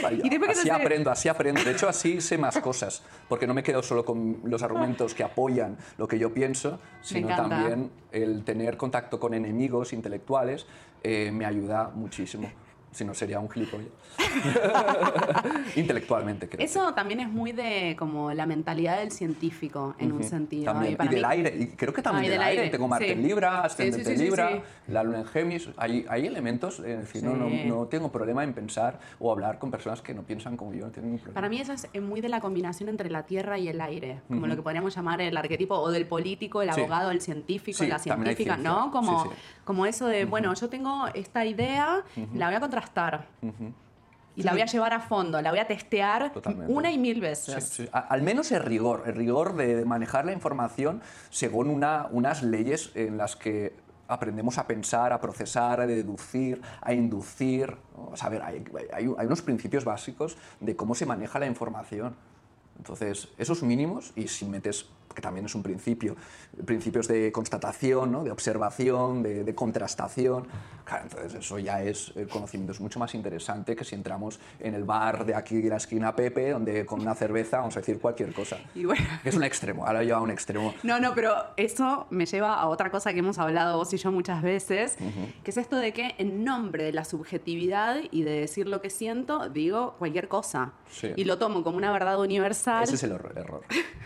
no, no. Y así aprendo, así aprendo. De hecho, así sé más cosas, porque no me quedo solo con los argumentos que apoyan lo que yo pienso, sino también el tener contacto con enemigos intelectuales eh, me ayuda muchísimo. Si no, sería un gilipollas. Intelectualmente, creo. Eso también es muy de como la mentalidad del científico, en un Ujú. sentido. También. Y Y, para del mí- aire, y creo que también Ah, y del, del aire. aire, Tengo Marte sí. en Libra, ascendente sí, sí, en Libra, la luna en Géminis. Hay, hay elementos, es decir, no, no, no tengo problema en pensar o hablar con personas que no piensan como yo, no tienen problema. Para mí eso es muy de la combinación entre la tierra y el aire, como lo que podríamos llamar el arquetipo o del político, el abogado, el científico, la científica. ¿no? Como, como eso de, bueno, yo tengo esta idea, la voy a contrastar Ujú. y la voy a llevar a fondo, la voy a testear Totalmente. una y mil Sí, veces. sí. A- Al menos el rigor, el rigor de, manejar la información según una, unas leyes en las que aprendemos a pensar, a procesar, a deducir, a inducir. ¿no? A ver, hay, hay- hay unos principios básicos de cómo se maneja la información. Entonces, esos mínimos, y si metes, que también es un principio, principios de constatación, ¿no? de observación, de, de contrastación, claro, entonces eso ya es el conocimiento, es mucho más interesante que si entramos en el bar de aquí de la esquina Pepe, donde con una cerveza vamos a decir cualquier cosa. Y bueno. Que es un extremo, ahora lleva a un extremo. No, no, pero eso me lleva a otra cosa que hemos hablado vos y yo muchas veces, que es esto de que en nombre de la subjetividad y de decir lo que siento, digo cualquier cosa. Sí. Y lo tomo como una verdad universal Ese es el error. error.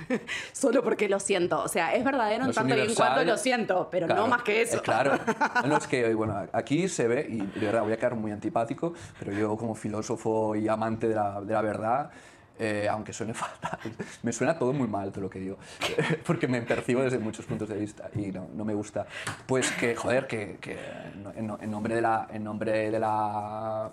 solo porque lo siento. O sea, es verdadero No en tanto y en cuanto lo siento, pero Claro, no más que eso. eh, claro. No, es que, bueno, aquí se ve, y de verdad voy a quedar muy antipático, pero yo como filósofo y amante de la, de la verdad, eh, aunque suene fatal, me suena todo muy mal todo lo que digo, porque me percibo desde muchos puntos de vista y no, no me gusta. Pues que, joder, que, que en, en nombre de la... En nombre de la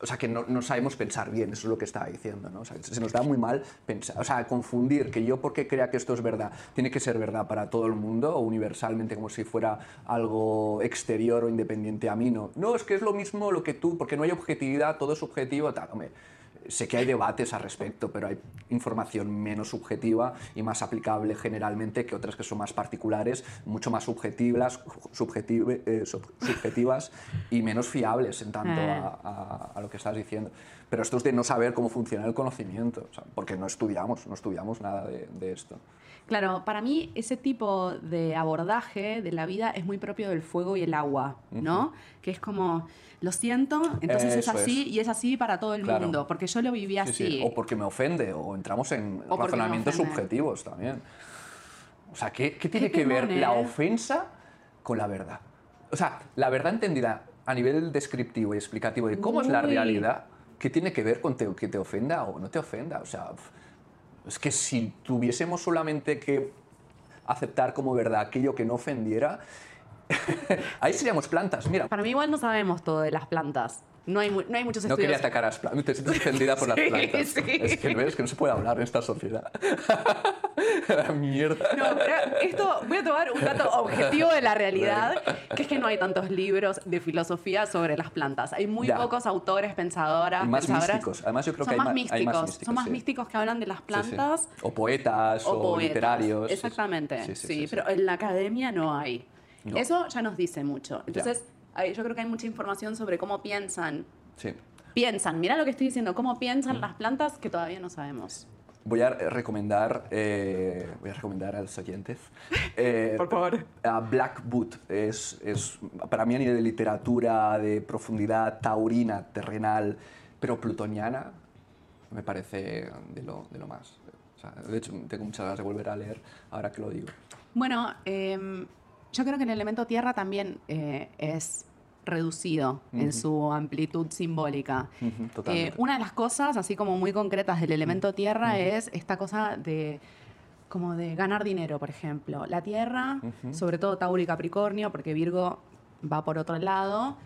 o sea, que no, no sabemos pensar bien, eso es lo que estaba diciendo, ¿no? O sea, se nos da muy mal pensar, o sea, confundir que yo porque crea que esto es verdad, tiene que ser verdad para todo el mundo o universalmente como si fuera algo exterior o independiente a mí, no. No, es que es lo mismo lo que tú, porque no hay objetividad, todo es subjetivo, tal, hombre. Sé que hay debates al respecto, pero hay información menos subjetiva y más aplicable generalmente que otras que son más particulares, mucho más subjetivas, subjetive- eh, sub- subjetivas y menos fiables en tanto Eh. a, a- a lo que estás diciendo. Pero esto es de no saber cómo funciona el conocimiento, o sea, porque no estudiamos, no estudiamos nada de, de esto. Claro, para mí ese tipo de abordaje de la vida es muy propio del fuego y el agua, ¿no? Que es como, lo siento, entonces es así es. y es así para todo el Claro. mundo, porque yo lo viví Sí, así. sí, O porque me ofende, o entramos en me razonamientos subjetivos también. O sea, ¿qué, qué tiene Qué que ver la ¿eh? ofensa con la verdad? O sea, la verdad entendida a nivel descriptivo y explicativo de cómo es la Uy. realidad, ¿qué tiene que ver con te- que te ofenda o no te ofenda? O sea, es que si tuviésemos solamente que aceptar como verdad aquello que no ofendiera, ahí seríamos plantas. Mira, Para mí igual no sabemos todo de las plantas. No hay, no hay muchos no estudios. quería atacar a las plantas. Te sientes ofendida por las Sí, plantas. sí. Es que ves que no se puede hablar en esta sociedad. la mierda. No, pero esto voy a tomar un dato objetivo de la realidad, que es que no hay tantos libros de filosofía sobre las plantas. Hay muy Ya. pocos autores, pensadoras, Y más pensadoras. místicos. Además, yo creo son que hay más místicos, hay más místicos, son más sí. místicos que hablan de las plantas. O poetas, o, poetas. literarios. Exactamente, sí, pero en la academia no hay. No. Eso ya nos dice mucho. Entonces, hay- yo creo que hay mucha información sobre cómo piensan. Sí. Piensan, mira lo que estoy diciendo, cómo Mm. piensan las plantas que todavía no sabemos. Voy a recomendar, eh, voy a recomendar a los oyentes. eh, Por favor. A Black Boot. Es, es, para mí, a nivel de literatura, de profundidad taurina, terrenal, pero plutoniana, me parece de lo, de lo más. O sea, de hecho, tengo muchas ganas de volver a leer ahora que lo digo. Bueno, em, yo creo que el elemento tierra también eh, es reducido en su amplitud simbólica. Eh, una de las cosas, así como muy concretas del elemento tierra, es esta cosa de como de ganar dinero, por ejemplo. La tierra, sobre todo Tauro y Capricornio, porque Virgo va por otro lado,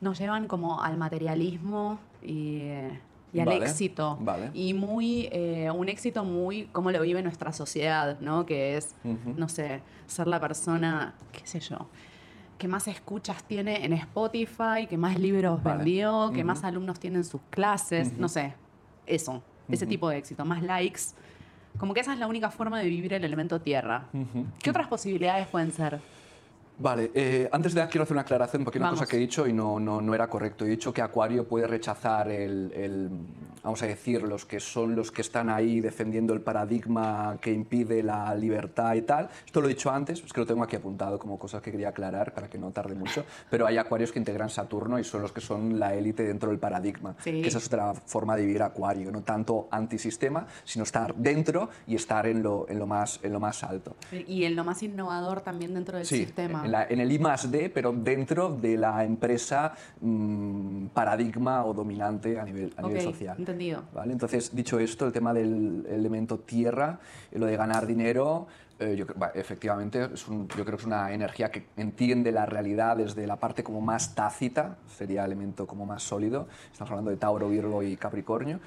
nos llevan como al materialismo y, eh, y al Vale, éxito. vale. Y muy, eh, un éxito muy como lo vive nuestra sociedad, ¿no? Que es, no sé, ser la persona, qué sé yo, que más escuchas tiene en Spotify, que más libros Vale. vendió, que más alumnos tiene en sus clases, no sé, eso, ese tipo de éxito, más likes. Como que esa es la única forma de vivir el elemento tierra. ¿Qué otras posibilidades pueden ser? Vale, eh, antes de quiero hacer una aclaración porque hay una Vamos. cosa que he dicho y no, no, no era correcto. He dicho que Acuario puede rechazar el, el, vamos a decir, los que son los que están ahí defendiendo el paradigma que impide la libertad y tal. Esto lo he dicho antes, es que lo tengo aquí apuntado como cosas que quería aclarar para que no tarde mucho. Pero hay Acuarios que integran Saturno y son los que son la élite dentro del paradigma. Sí. Que esa es otra forma de vivir Acuario, no tanto antisistema, sino estar dentro y estar en lo, en lo, más, en lo más alto. Y en lo más innovador también dentro del Sí, sistema. En, la- en el I más D, pero dentro de la empresa mm, paradigma o dominante a nivel, a nivel Ok, social. entendido. ¿Vale? Entonces, dicho esto, el tema del elemento tierra, eh, lo de ganar dinero, eh, yo, efectivamente, es un- yo creo que es una energía que entiende la realidad desde la parte como más tácita, sería elemento como más sólido. Estamos hablando de Tauro, Virgo y Capricornio.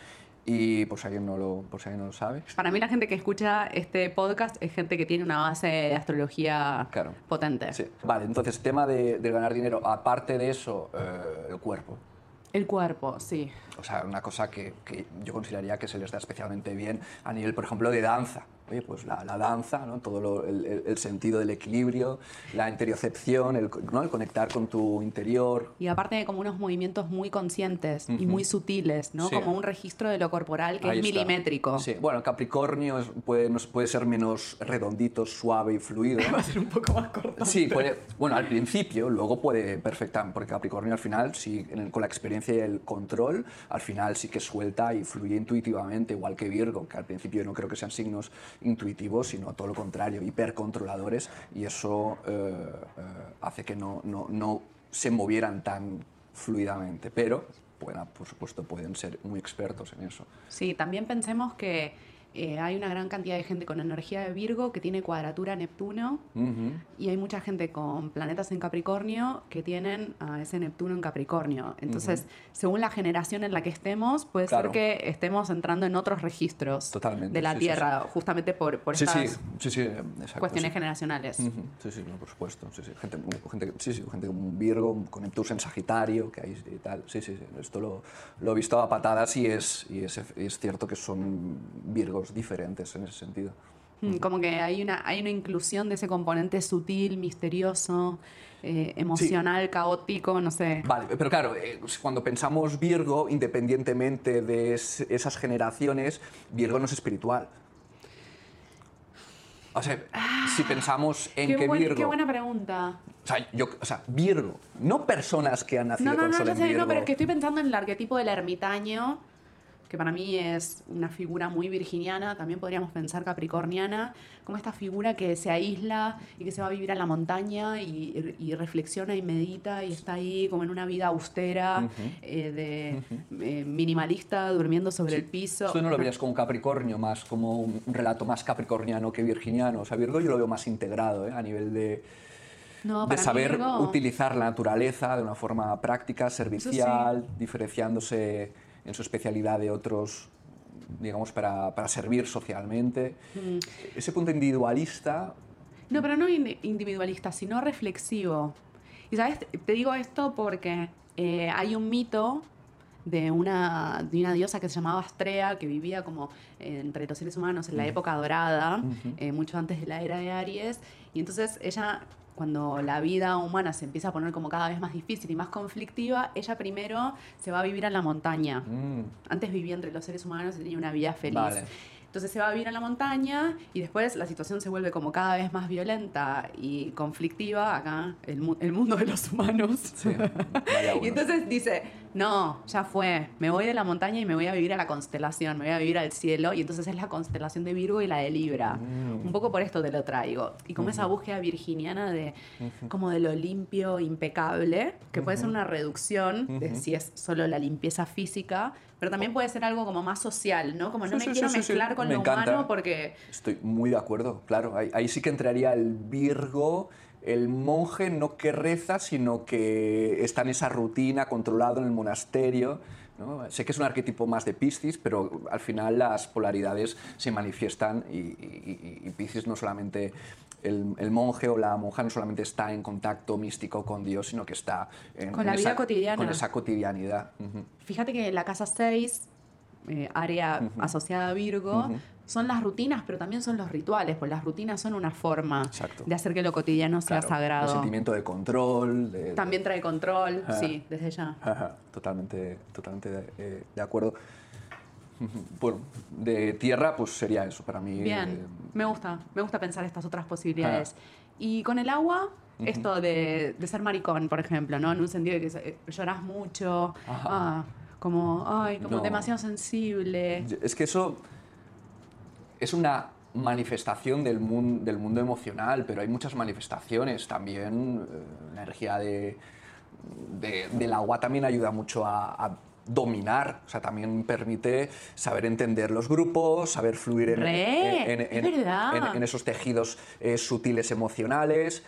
Y por si alguien no lo, por si alguien no lo sabe. Para mí la gente que escucha este podcast es gente que tiene una base de astrología Claro. potente. Sí. Vale, entonces, tema de, de ganar dinero, aparte de eso, eh, el cuerpo. El cuerpo, sí. O sea, una cosa que, que yo consideraría que se les da especialmente bien a nivel, por ejemplo, de danza. Oye, pues la, la danza, ¿no? todo lo- el, el- sentido del equilibrio, la interiocepción, el, ¿no? el conectar con tu interior. Y aparte de como unos movimientos muy conscientes y muy sutiles, ¿no? Sí. Como un registro de lo corporal que Ahí es está. milimétrico. Sí, bueno, Capricornio es- puede, nos- puede ser menos redondito, suave y fluido. Va a ser un poco más corto. Sí, puede, bueno, al principio, luego puede perfectamente, porque Capricornio al final, sí, en el- con la experiencia y el control, al final sí que suelta y fluye intuitivamente, igual que Virgo, que al principio no creo que sean signos intuitivos, sino todo lo contrario, hipercontroladores, y eso eh, eh, hace que no, no, no se movieran tan fluidamente, pero, bueno, por supuesto, pueden ser muy expertos en eso. Sí, también pensemos que eh, hay una gran cantidad de gente con energía de Virgo que tiene cuadratura Neptuno Ujú. y hay mucha gente con planetas en Capricornio que tienen a ese Neptuno en Capricornio. Entonces, según la generación en la que estemos, puede Claro. ser que estemos entrando en otros registros Totalmente, de la sí, sí, Tierra, justamente por, por Sí, estas sí, sí, sí, exacto. cuestiones sí. generacionales. Ujú, Sí, sí, no, por supuesto. Sí, sí. Gente, gente, sí, sí, gente como un Virgo, con Neptuno en Sagitario, que hay y tal. Sí, sí, sí. Esto lo, lo he visto a patadas y es, y es, y es cierto que son Virgos diferentes en ese sentido. Mm, Como que hay una, hay una inclusión de ese componente sutil, misterioso, eh, emocional, caótico, no sé. Vale, pero claro, eh, cuando pensamos Virgo, independientemente de es- esas generaciones, Virgo no es espiritual. O sea, si pensamos en Qué, que buen- Virgo... qué buena pregunta. O sea, yo, o sea, Virgo, no personas que han nacido No, no, con no, sol en sé, Virgo. no, pero es que estoy pensando en el arquetipo del ermitaño, que para mí es una figura muy virginiana, también podríamos pensar capricorniana, como esta figura que se aísla y que se va a vivir a la montaña y, y reflexiona y medita y está ahí como en una vida austera, eh, de eh, minimalista, durmiendo sobre el piso. Tú no lo verías como Capricornio, más como un un relato más capricorniano que virginiano. O sea, Virgo yo lo veo más integrado ¿eh? a nivel de, No, de saber Virgo- utilizar la naturaleza de una forma práctica, servicial, diferenciándose en su especialidad de otros, digamos, para, para servir socialmente. Mm. Ese punto individualista, No, pero no in- individualista, sino reflexivo. Y sabes, te digo esto porque eh, hay un mito de una, de una diosa que se llamaba Astrea, que vivía como eh, entre los seres humanos en la época dorada, eh, mucho antes de la era de Aries. Y entonces ella, cuando la vida humana se empieza a poner como cada vez más difícil y más conflictiva, ella primero se va a vivir a la montaña. mm, Antes vivía entre los seres humanos y tenía una vida feliz. Vale. Entonces se va a vivir a la montaña y después la situación se vuelve como cada vez más violenta y conflictiva acá, el, mu- el mundo de los humanos. sí, y entonces dice, no, ya fue, me voy de la montaña y me voy a vivir a la constelación, me voy a vivir al cielo y entonces es la constelación de Virgo y la de Libra. Mm. Un poco por esto te lo traigo. Y como esa búsqueda virginiana de como de lo limpio, impecable, que puede ser una reducción de si es solo la limpieza física, pero también puede ser algo como más social, ¿no? Como no Sí, me sí, quiero sí. mezclar con Me lo encanta. humano porque Estoy muy de acuerdo, claro. Ahí, ahí sí que entraría el Virgo, el monje no que reza, sino que está en esa rutina, controlado en el monasterio. ¿no? Sé que es un arquetipo más de Piscis, pero al final las polaridades se manifiestan y, y, y- y Piscis no solamente... El, el monje o la monja no solamente está en contacto místico con Dios, sino que está en, Con en la vida esa, cotidiana. Con esa cotidianidad. Ujú. Fíjate que la casa 6, eh, área asociada a Virgo, son las rutinas, pero también son los rituales, pues las rutinas son una forma Exacto. de hacer que lo cotidiano sea Claro, El sagrado. sentimiento de control. de- También trae control, sí, desde ya. Ajá, totalmente, totalmente de, eh, de acuerdo. Bueno, de tierra, pues sería eso para mí. Bien, eh, me gusta, me gusta pensar estas otras posibilidades. Y con el agua, esto de, de ser maricón, por ejemplo, ¿no? En un sentido de que lloras mucho, ah, como, ay, como No. demasiado sensible. es que eso es una manifestación del, mun- del mundo emocional, pero hay muchas manifestaciones también. eh, la energía de, de- del agua también ayuda mucho a, a dominar, o sea, también permite saber entender los grupos, saber fluir en, Re, en- en- es en- verdad. en- en esos tejidos eh, sutiles emocionales.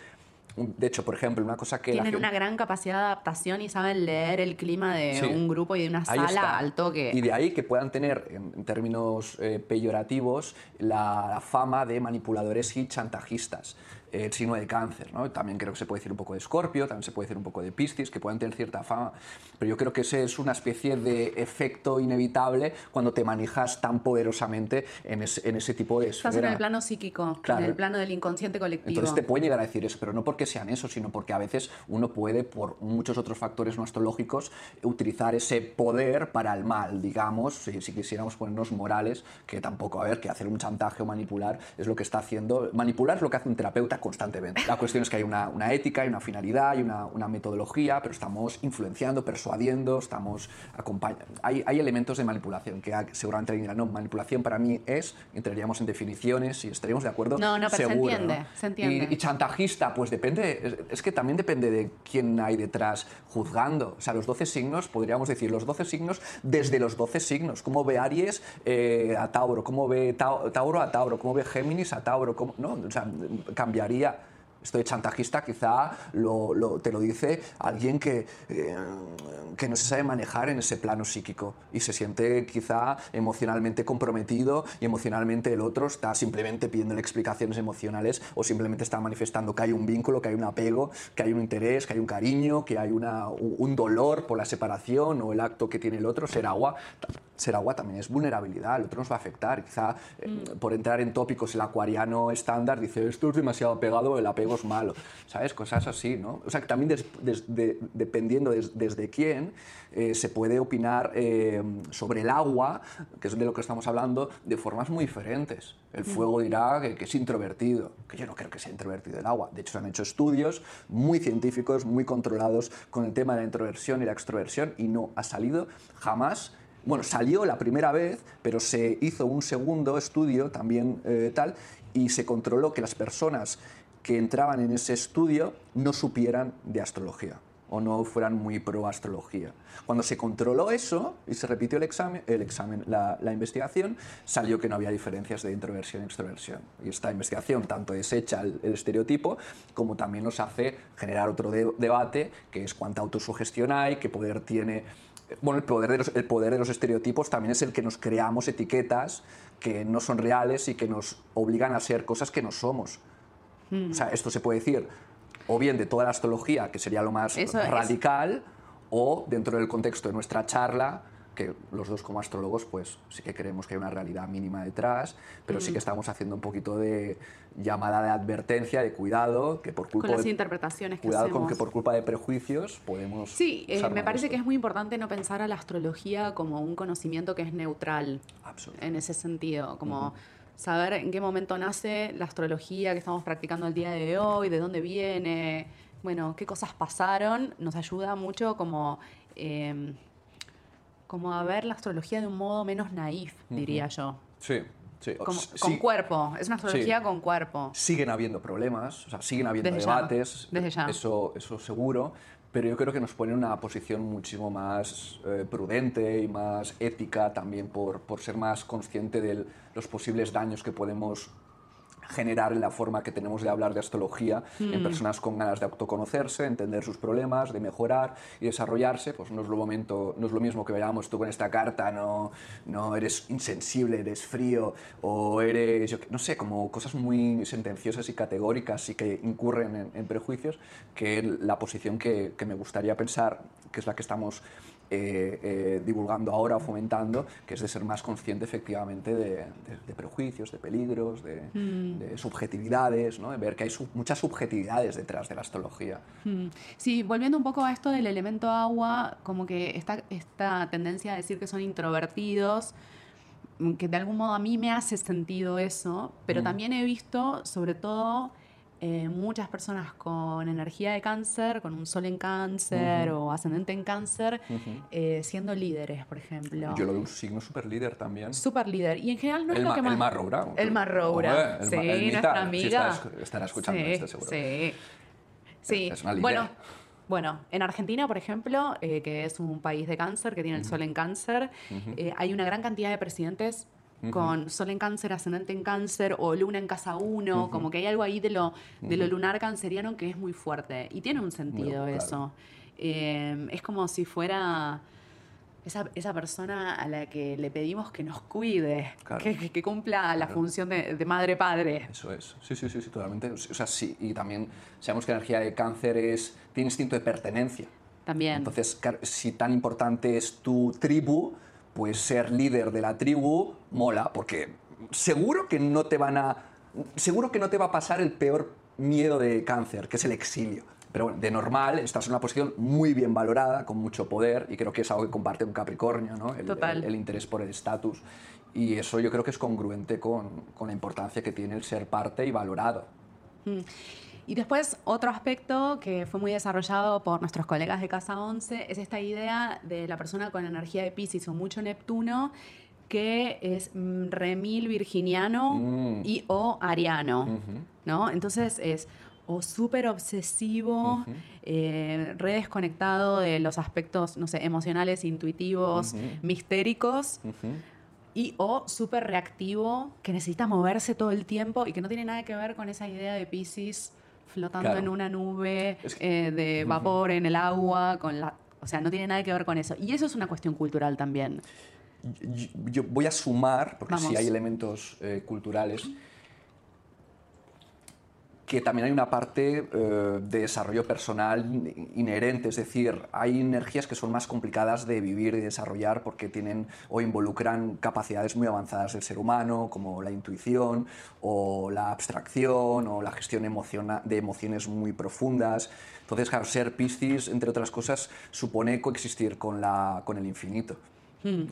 De hecho, por ejemplo, una cosa que... Tienen una gran capacidad de adaptación y saben leer el clima de Sí. un grupo y de una Ahí sala al toque. Y de ahí que puedan tener, en, en términos eh, peyorativos, la, la fama de manipuladores y chantajistas. El signo de cáncer, ¿no? También creo que se puede decir un poco de escorpio, también se puede decir un poco de piscis, que puedan tener cierta fama. Pero yo creo que ese es una especie de efecto inevitable cuando te manejas tan poderosamente en ese, en ese tipo de Estás esfera. en el plano psíquico, Claro. en el plano del inconsciente colectivo. Entonces te pueden llegar a decir eso, pero no porque sean eso, sino porque a veces uno puede, por muchos otros factores no astrológicos, utilizar ese poder para el mal, digamos, si, si quisiéramos ponernos morales, que tampoco, a ver, que hacer un chantaje o manipular es lo que está haciendo. Manipular es lo que hace un terapeuta constantemente. La cuestión es que hay una, una ética, hay una finalidad, hay una, una metodología, pero estamos influenciando, persuadiendo, estamos acompañando. Hay, hay elementos de manipulación que seguramente alguien dirá, no, manipulación para mí es, entraríamos en definiciones y estaríamos de acuerdo. No, no, pero se seguro, entiende, ¿no? se entiende. Y, y chantajista, pues depende, es, es que también depende de quién hay detrás juzgando. O sea, los 12 signos, podríamos decir, los 12 signos desde los 12 signos. ¿Cómo ve Aries eh, a Tauro? ¿Cómo ve Tau- Tauro a Tauro? ¿Cómo ve Géminis a Tauro? ¿Cómo? No, o sea, cambiaría. Esto de chantajista quizá lo- lo- te lo dice alguien que, eh, que no se sabe manejar en ese plano psíquico y se siente quizá emocionalmente comprometido y emocionalmente el otro está simplemente pidiéndole explicaciones emocionales o simplemente está manifestando que hay un vínculo, que hay un apego, que hay un interés, que hay un cariño, que hay una, un dolor por la separación o el acto que tiene el otro. Ser agua, ser agua también es vulnerabilidad, el otro nos va a afectar. Quizá eh, por entrar en tópicos, el acuariano estándar dice esto es demasiado apegado, el apego es malo, ¿sabes? Cosas así, ¿no? O sea, que también des- des- de- dependiendo des- desde quién eh, se puede opinar eh, sobre el agua, que es de lo que estamos hablando, de formas muy diferentes. El fuego dirá que, que es introvertido, que yo no creo que sea introvertido el agua. De hecho, se han hecho estudios muy científicos, muy controlados con el tema de la introversión y la extroversión y no ha salido jamás bueno, salió la primera vez, pero se hizo un segundo estudio también eh, tal y se controló que las personas que entraban en ese estudio no supieran de astrología o no fueran muy pro astrología. Cuando se controló eso y se repitió el examen, el examen la, investigación, salió que no había diferencias de introversión y extroversión. Y esta investigación tanto desecha el, estereotipo como también nos hace generar otro de- debate, que es cuánta autosugestión hay, qué poder tiene bueno, el poder, el poder de los estereotipos también es el que nos creamos etiquetas que no son reales y que nos obligan a ser cosas que no somos. O sea, esto se puede decir o bien de toda la astrología, que sería lo más Eso es- radical, o dentro del contexto de nuestra charla, que los dos como astrólogos pues sí que creemos que hay una realidad mínima detrás, pero sí que estamos haciendo un poquito de llamada de advertencia, de cuidado, que por culpa con las de, interpretaciones que cuidado hacemos. con que por culpa de prejuicios podemos Sí, eh, me parece esto. que es muy importante no pensar a la astrología como un conocimiento que es neutral Absolutamente. en ese sentido, como saber en qué momento nace la astrología que estamos practicando el día de hoy, de dónde viene, bueno, qué cosas pasaron, nos ayuda mucho como, eh, como a ver la astrología de un modo menos naif, diría yo. Sí, sí. Como- Sí, con cuerpo, es una astrología Sí. con cuerpo. Siguen habiendo problemas, o sea, siguen habiendo Desde ya, debates, desde ya. Eso, eso seguro, pero yo creo que nos pone en una posición muchísimo más eh, prudente y más ética también por, por ser más consciente de los posibles daños que podemos generar en la forma que tenemos de hablar de astrología Mm. en personas con ganas de autoconocerse, entender sus problemas, de mejorar y desarrollarse, pues no es lo, momento, no es lo mismo que veamos tú con esta carta, no, no eres insensible, eres frío o eres, yo no sé, como cosas muy sentenciosas y categóricas y que incurren en, en prejuicios, que la posición que, que me gustaría pensar, que es la que estamos eh, eh, divulgando ahora o fomentando, que es de ser más consciente efectivamente de, de- de prejuicios, de peligros, de, de subjetividades, ¿no? de ver que hay sub- muchas subjetividades detrás de la astrología. Mm. Sí, volviendo un poco a esto del elemento agua, como que esta, esta tendencia a decir que son introvertidos, mm, que de algún modo a mí me hace sentido eso, pero Mm. también he visto, sobre todo, eh, muchas personas con energía de cáncer, con un sol en cáncer o ascendente en cáncer, eh, siendo líderes, por ejemplo. Yo lo veo un signo super líder también. Super líder. Y en general no es el, lo ma- que más... el Mar Roura. El Mar Roura. Joder, el sí, el nuestra sí amiga. estará- estará escuchando sí, esto, seguro. Sí. Sí. Es una líder. bueno, bueno, en Argentina, por ejemplo, eh, que es un país de cáncer, que tiene el sol en cáncer, eh, hay una gran cantidad de presidentes con Sol en Cáncer, Ascendente en Cáncer o Luna en Casa 1, como que hay algo ahí de lo, de lo lunar canceriano que es muy fuerte. Y tiene un sentido eso. Eh, es como si fuera esa, esa, persona a la que le pedimos que nos cuide, que, que, cumpla la función de, de madre-padre. Eso es, sí, sí, sí, sí, totalmente. O sea, sí, y también sabemos que la energía de cáncer es, tiene instinto de pertenencia. También. Entonces, si tan importante es tu tribu, pues ser líder de la tribu mola, porque seguro que no te van a. Seguro que no te va a pasar el peor miedo de cáncer, que es el exilio. Pero bueno, de normal estás en una posición muy bien valorada, con mucho poder, y creo que es algo que comparte un Capricornio, ¿no? el, el, el interés por el estatus. Y eso yo creo que es congruente con, con, la importancia que tiene el ser parte y valorado. Mm. Y después, otro aspecto que fue muy desarrollado por nuestros colegas de Casa 11 es esta idea de la persona con energía de Pisces o mucho Neptuno, que es remil virginiano mm. y o ariano, uh -huh. ¿no? Entonces es o súper obsesivo, uh -huh. eh, re desconectado de los aspectos, no sé, emocionales, intuitivos, uh -huh. mistéricos y o súper reactivo, que necesita moverse todo el tiempo y que no tiene nada que ver con esa idea de Pisces flotando claro. en una nube es que... eh, de vapor uh -huh. en el agua, con la, o sea, no tiene nada que ver con eso. Y eso es una cuestión cultural también. Yo, yo voy a sumar, porque Vamos. sí hay elementos eh, culturales, que también hay una parte eh, de desarrollo personal inherente, es decir, hay energías que son más complicadas de vivir y desarrollar porque tienen o involucran capacidades muy avanzadas del ser humano, como la intuición o la abstracción o la gestión de emociones muy profundas. Entonces, ser Piscis, entre otras cosas, supone coexistir con, la, con el infinito. Hmm.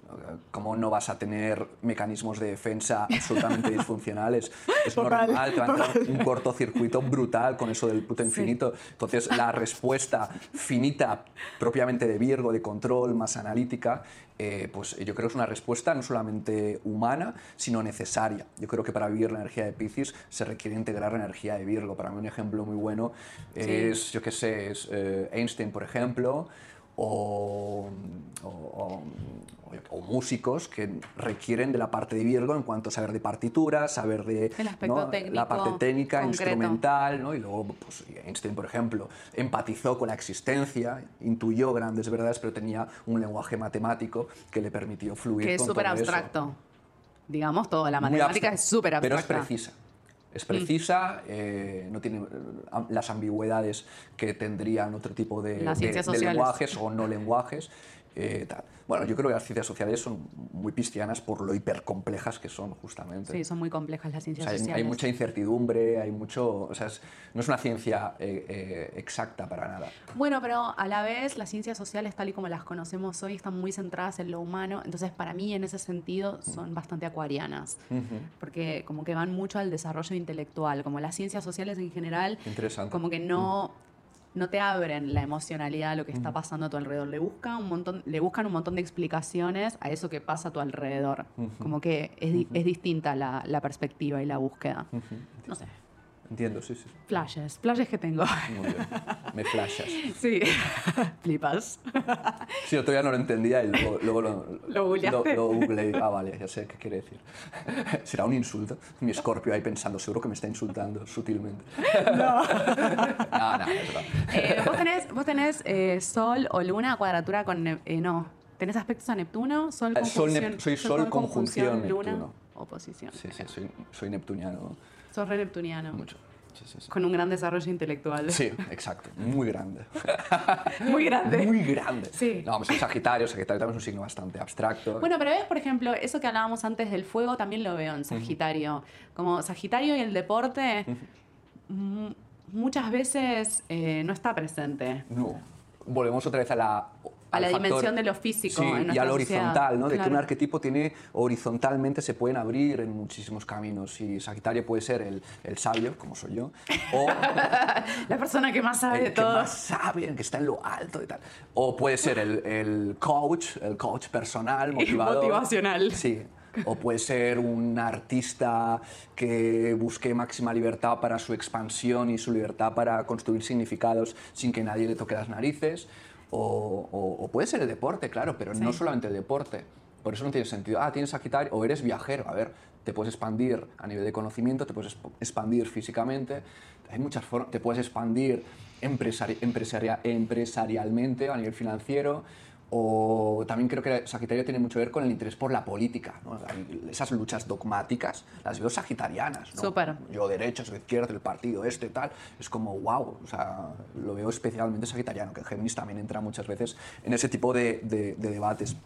¿Cómo no vas a tener mecanismos de defensa absolutamente disfuncionales? Es normal, te va a entrar un cortocircuito brutal con eso del puto infinito. Sí. Entonces, la respuesta finita, propiamente de Virgo, de control, más analítica, eh, pues yo creo que es una respuesta no solamente humana, sino necesaria. Yo creo que para vivir la energía de Pisces se requiere integrar la energía de Virgo. Para mí un ejemplo muy bueno sí. es, yo qué sé, es eh, Einstein, por ejemplo, o, o, o, o, músicos que requieren de la parte de Virgo en cuanto a saber de partituras, saber de ¿no? la parte técnica, concreto. instrumental, ¿no? y luego pues, Einstein, por ejemplo, empatizó con la existencia, intuyó grandes verdades, pero tenía un lenguaje matemático que le permitió fluir. Que es súper abstracto. Eso. Digamos todo, la matemática es súper abstracta. Pero es precisa. Es precisa, eh, no tiene las ambigüedades que tendrían otro tipo de, de, de lenguajes o no lenguajes. Eh, tal. Bueno, yo creo que las ciencias sociales son muy pistianas por lo hipercomplejas que son, justamente. Sí, son muy complejas las ciencias o sea, hay, sociales. Hay mucha incertidumbre, hay mucho... O sea, es, no es una ciencia eh, eh, exacta para nada. Bueno, pero a la vez las ciencias sociales, tal y como las conocemos hoy, están muy centradas en lo humano. Entonces, para mí, en ese sentido, son bastante acuarianas. Uh -huh. Porque como que van mucho al desarrollo intelectual. Como las ciencias sociales en general, como que no... Uh -huh no te abren la emocionalidad a lo que está pasando a tu alrededor. Le, busca un montón, le buscan un montón de explicaciones a eso que pasa a tu alrededor. Uh -huh. Como que es, uh -huh. es distinta la, la, perspectiva y la búsqueda. Uh -huh. No sé. Entiendo, sí, sí. Flashes, flashes que tengo. Muy bien. Me flashas. Sí, flipas. Sí, yo todavía no lo entendía y luego, luego lo, ¿Lo, lo, lo googleé. Ah, vale, ya sé qué quiere decir. ¿Será un insulto? Mi escorpio ahí pensando, seguro que me está insultando sutilmente. No. no, no, es verdad. Eh, ¿Vos tenés, vos tenés eh, sol o luna cuadratura con... Eh, no, ¿tenés aspectos a Neptuno? Sol, conjunción, sol nep soy sol, sol conjunción, luna, Neptuno. oposición. Sí, sí, soy, soy neptuniano. Sos re neptuniano. Mucho. Sí, sí, sí. Con un gran desarrollo intelectual. Sí, exacto. Muy grande. Muy grande. Muy grande. Sí. No, soy Sagitario. Sagitario también es un signo bastante abstracto. Bueno, pero ves, por ejemplo, eso que hablábamos antes del fuego, también lo veo en Sagitario. Uh -huh. Como Sagitario y el deporte, uh -huh. muchas veces eh, no está presente. No. Volvemos otra vez a la a la factor, dimensión de lo físico. Sí, en y al horizontal, ¿no? De claro. que un arquetipo tiene horizontalmente se pueden abrir en muchísimos caminos. Y Sagitario puede ser el, el sabio, como soy yo, o la persona que más sabe el de todo. Que más sabe, que está en lo alto y tal. O puede ser el, el coach, el coach personal, motivador. motivacional. Sí, o puede ser un artista que busque máxima libertad para su expansión y su libertad para construir significados sin que nadie le toque las narices. O, o, o puede ser el deporte, claro, pero sí. no solamente el deporte. Por eso no tiene sentido. Ah, tienes Sagitario o eres viajero. A ver, te puedes expandir a nivel de conocimiento, te puedes expandir físicamente, hay muchas formas, te puedes expandir empresari empresarialmente a nivel financiero. O también creo que Sagitario tiene mucho que ver con el interés por la política. Esas luchas dogmáticas las veo sagitarianas. ¿no? Súper. Yo derecha, soy izquierda, el partido este, tal. Es como, wow. O sea, lo veo especialmente sagitariano, que Géminis también entra muchas veces en ese tipo de, de, de debates.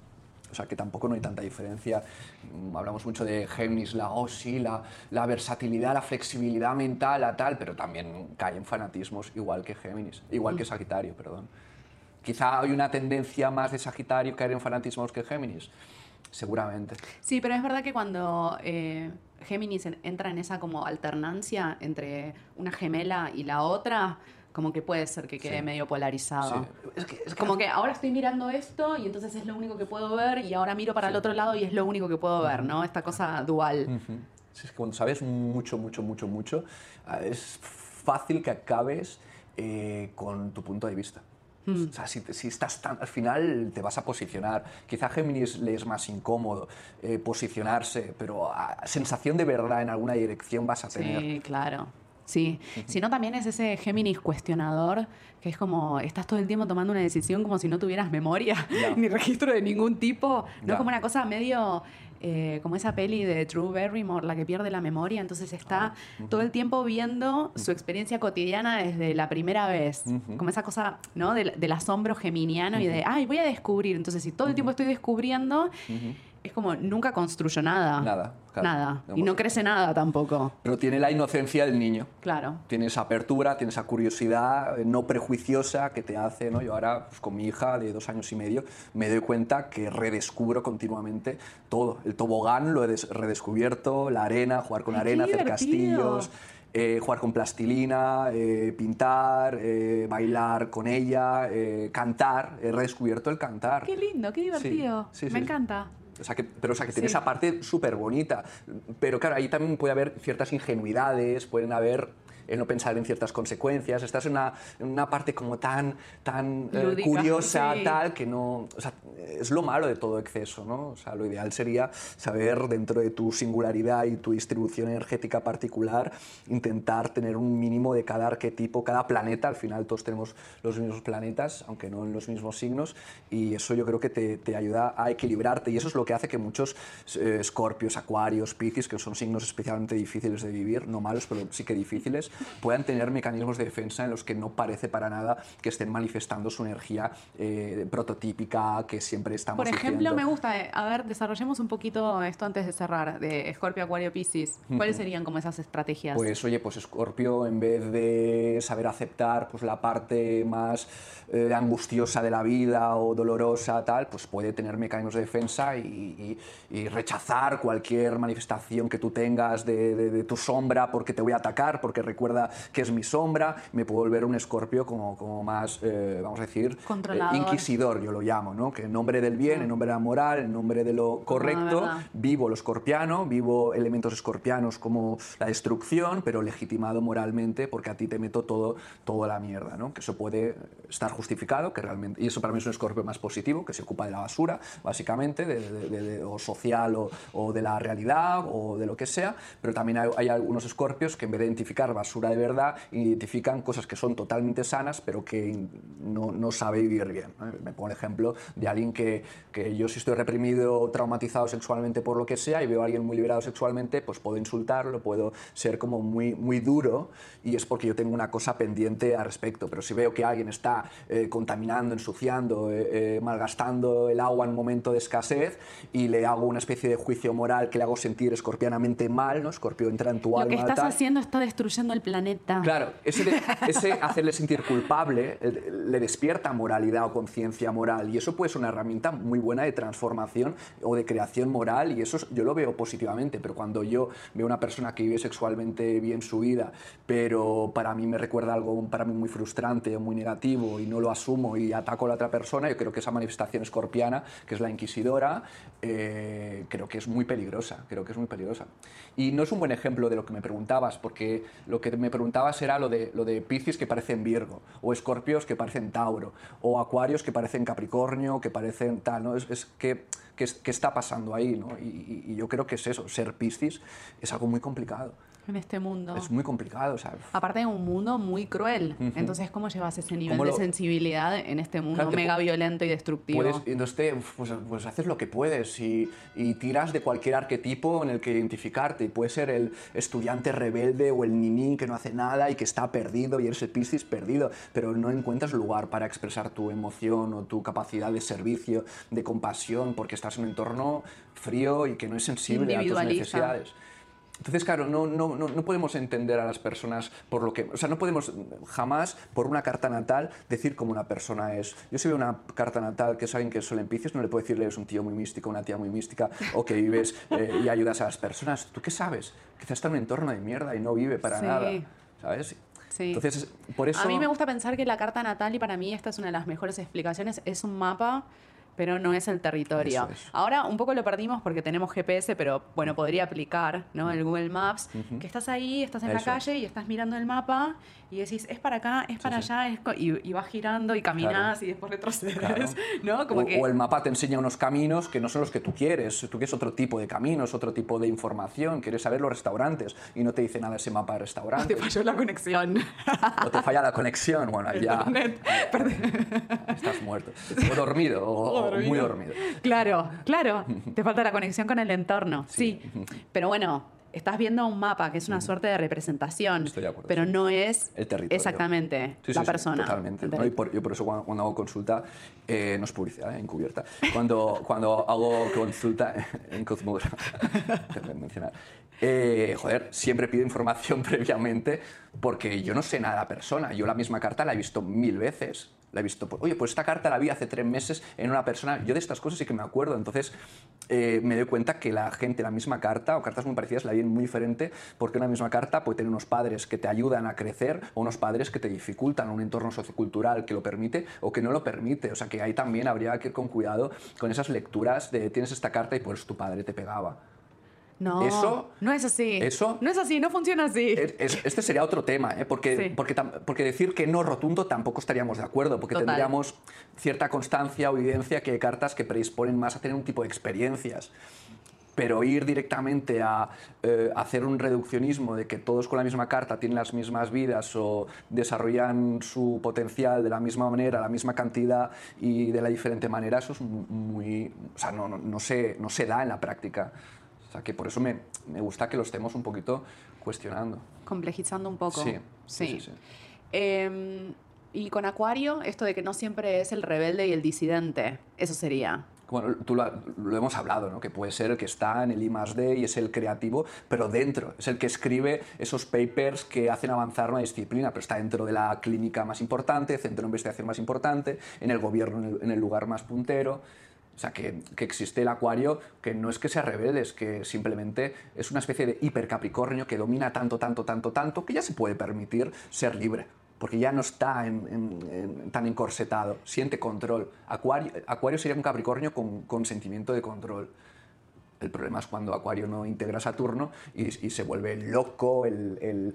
O sea, que tampoco no hay tanta diferencia. Mm, hablamos mucho de Géminis, la oh, sí, la, la versatilidad, la flexibilidad mental, la tal, pero también cae en fanatismos igual que Géminis, igual que Sagitario, perdón. Quizá hay una tendencia más de Sagitario caer en fanatismos que Géminis. Seguramente. Sí, pero es verdad que cuando eh, Géminis entra en esa como alternancia entre una gemela y la otra, como que puede ser que quede medio polarizado. Es, que, es como que ahora estoy mirando esto y entonces es lo único que puedo ver y ahora miro para el otro lado y es lo único que puedo ver, ¿no? Esta cosa dual. es que cuando sabes mucho, mucho, mucho, mucho, ah, es fácil que acabes eh, con tu punto de vista. Hmm. O sea, si, si, estás tan, al final te vas a posicionar. Quizá Géminis le es más incómodo eh, posicionarse, pero a, ah, sensación de verdad en alguna dirección vas a tener. Sí, claro. Sí, sino también es ese Géminis cuestionador, que es como, estás todo el tiempo tomando una decisión como si no tuvieras memoria ni registro de ningún tipo, no como una cosa medio eh, como esa peli de Drew Barrymore, la que pierde la memoria, entonces está ah, todo el tiempo viendo su experiencia cotidiana desde la primera vez, como esa cosa, ¿no? Del, asombro geminiano y de, ay, voy a descubrir, entonces si todo el tiempo estoy descubriendo es como nunca construyo nada. Nada. Nada. Y no crece nada tampoco. Pero tiene la inocencia del niño. Claro. Tiene esa apertura, tiene esa curiosidad eh, no prejuiciosa que te hace, ¿no? Yo ahora, pues, con mi hija de dos años y medio, me doy cuenta que redescubro continuamente todo. El tobogán lo he redescubierto, la arena, jugar con arena, hacer castillos. Eh, jugar con plastilina, eh, pintar, bailar con ella, cantar. He redescubierto el cantar. Qué lindo, qué divertido. Me encanta. O sea, que, pero o sea, que tiene esa parte súper bonita. Pero claro, ahí también puede haber ciertas ingenuidades, pueden haber el no pensar en ciertas consecuencias. Estás en una, en una parte como tan, tan eh, curiosa, tal, que no... O sea, es lo malo de todo exceso, ¿no? O sea, lo ideal sería saber dentro de tu singularidad y tu distribución energética particular, intentar tener un mínimo de cada arquetipo, cada planeta. Al final todos tenemos los mismos planetas, aunque no en los mismos signos, y eso yo creo que te, te ayuda a equilibrarte. Y eso es lo que hace que muchos eh, escorpios, acuarios, piscis, que son signos especialmente difíciles de vivir, no malos, pero sí que difíciles, puedan tener mecanismos de defensa en los que no parece para nada que estén manifestando su energía eh, prototípica que siempre estamos Por ejemplo, me gusta, eh, a ver, desarrollemos un poquito esto antes de cerrar, de Scorpio, Acuario, Piscis. ¿Cuáles serían como esas estrategias? Pues oye, pues Scorpio en vez de saber aceptar pues la parte más eh, angustiosa de la vida o dolorosa, tal, pues puede tener mecanismos de defensa y, rechazar cualquier manifestación que tú tengas de, de tu sombra porque te voy a atacar, porque recuerda que es mi sombra, me puedo volver un escorpio como, como más, eh, vamos a decir, eh, inquisidor, yo lo llamo, ¿no? que en nombre del bien, en nombre de la moral, en nombre de lo correcto, vivo lo escorpiano, vivo elementos escorpianos como la destrucción, pero legitimado moralmente porque a ti te meto todo, toda la mierda, ¿no? que eso puede estar justificado, que realmente, y eso para mí es un escorpio más positivo, que se ocupa de la basura, básicamente, de, o social o, o, de la realidad o de lo que sea, pero también hay, hay algunos escorpios que en vez de identificar basura, de verdad, identifican cosas que son totalmente sanas, pero que no, no sabe vivir bien. Me pongo el ejemplo de alguien que, que yo si estoy reprimido traumatizado sexualmente por lo que sea y veo a alguien muy liberado sexualmente, pues puedo insultarlo, puedo ser como muy, muy duro y es porque yo tengo una cosa pendiente al respecto. Pero si veo que alguien está eh, contaminando, ensuciando, eh, eh, malgastando el agua en momento de escasez y le hago una especie de juicio moral que le hago sentir escorpianamente mal, ¿no? Escorpio entra en tu alma. Lo que estás haciendo está destruyendo el planeta. Claro, ese, hacerle sentir culpable le despierta moralidad o conciencia moral y eso puede ser una herramienta muy buena de transformación o de creación moral y eso yo lo veo positivamente, pero cuando yo veo una persona que vive sexualmente bien su vida, pero para mí me recuerda algo para mí muy frustrante o muy negativo y no lo asumo y ataco a la otra persona, yo creo que esa manifestación escorpiana, que es la inquisidora, eh, creo que es muy peligrosa, creo que es muy peligrosa. Y no es un buen ejemplo de lo que me preguntabas, porque lo que que me preguntabas era lo de, lo de Piscis que parecen Virgo, o Escorpios que parecen Tauro, o Acuarios que parecen Capricornio, que parecen tal, ¿no? Es, es que, que, está pasando ahí, ¿no? Y, y, yo creo que es eso, ser Piscis es algo muy complicado en este mundo. Es muy complicado, ¿sabes? Aparte de un mundo muy cruel. Entonces, ¿cómo llevas ese nivel de sensibilidad en este mundo mega violento y destructivo? Puedes, entonces, pues, pues, haces lo que puedes y, y, tiras de cualquier arquetipo en el que identificarte. Y puede ser el estudiante rebelde o el niní que no hace nada y que está perdido y eres el piscis perdido, pero no encuentras lugar para expresar tu emoción o tu capacidad de servicio, de compasión, porque estás en un entorno frío y que no es sensible a tus necesidades. Entonces, claro, no, no, no, no, podemos entender a las personas por lo que... O sea, no podemos jamás, por una carta natal, decir cómo una persona es. Yo si veo una carta natal que es alguien que es en no le puedo decirle es un tío muy místico, una tía muy mística, o que vives eh, y ayudas a las personas. ¿Tú qué sabes? Quizás está en un entorno de mierda y no vive para nada, ¿sabes? Sí. Entonces, por eso... A mí me gusta pensar que la carta natal, y para mí esta es una de las mejores explicaciones, es un mapa pero no es el territorio. Ahora un poco lo perdimos porque tenemos GPS, pero bueno, podría aplicar, ¿no? El Google Maps, que estás ahí, estás en la calle y estás mirando el mapa y decís, es para acá, es para allá, y, vas girando y caminas y después retrocedes, ¿no? Como o, que... o, el mapa te enseña unos caminos que no son los que tú quieres, tú quieres otro tipo de caminos, otro tipo de información, quieres saber los restaurantes y no te dice nada ese mapa de restaurantes. te falló la conexión. O te falla la conexión, bueno, ya estás muerto. O dormido, o, muy dormido. Claro, claro, te falta la conexión con el entorno, sí. Pero bueno, estás viendo un mapa que es una suerte de representación, pero no es el territorio. exactamente la persona. totalmente. por, yo por eso cuando, hago consulta, eh, no es publicidad, eh, encubierta, cuando, cuando hago consulta en Cosmodra, mencionar, eh, joder, siempre pido información previamente porque yo no sé nada de la persona. Yo la misma carta la he visto mil veces la he visto, oye, pues esta carta la vi hace tres meses en una persona, yo de estas cosas sí que me acuerdo, entonces eh, me doy cuenta que la gente la misma carta o cartas muy parecidas la ven muy diferente porque una misma carta puede tener unos padres que te ayudan a crecer o unos padres que te dificultan un entorno sociocultural que lo permite o que no lo permite, o sea que ahí también habría que ir con cuidado con esas lecturas de tienes esta carta y pues tu padre te pegaba. No, eso, no es así. Eso, no es así, no funciona así. este sería otro tema, ¿eh? porque, porque, porque, decir que no rotundo tampoco estaríamos de acuerdo, porque tendríamos cierta constancia o evidencia que hay cartas que predisponen más a tener un tipo de experiencias. Pero ir directamente a eh, hacer un reduccionismo de que todos con la misma carta tienen las mismas vidas o desarrollan su potencial de la misma manera, la misma cantidad y de la diferente manera, eso es muy. O sea, no, no, no se, no se da en la práctica. O sea, que por eso me, me gusta que lo estemos un poquito cuestionando. Complejizando un poco. Sí, sí. sí, em, y con Acuario, esto de que no siempre es el rebelde y el disidente, eso sería. Bueno, tú lo, lo, hemos hablado, ¿no? que puede ser el que está en el I +D y es el creativo, pero dentro, es el que escribe esos papers que hacen avanzar una disciplina, pero está dentro de la clínica más importante, centro de investigación más importante, en el gobierno, en el, en el lugar más puntero. O sea, que, existe el acuario que no es que sea rebelde, es que simplemente es una especie de hipercapricornio que domina tanto, tanto, tanto, tanto, que ya se puede permitir ser libre, porque ya no está tan encorsetado, siente control. Acuario, acuario sería un capricornio con, sentimiento de control. El problema es cuando Acuario no integra Saturno y, se vuelve loco, el,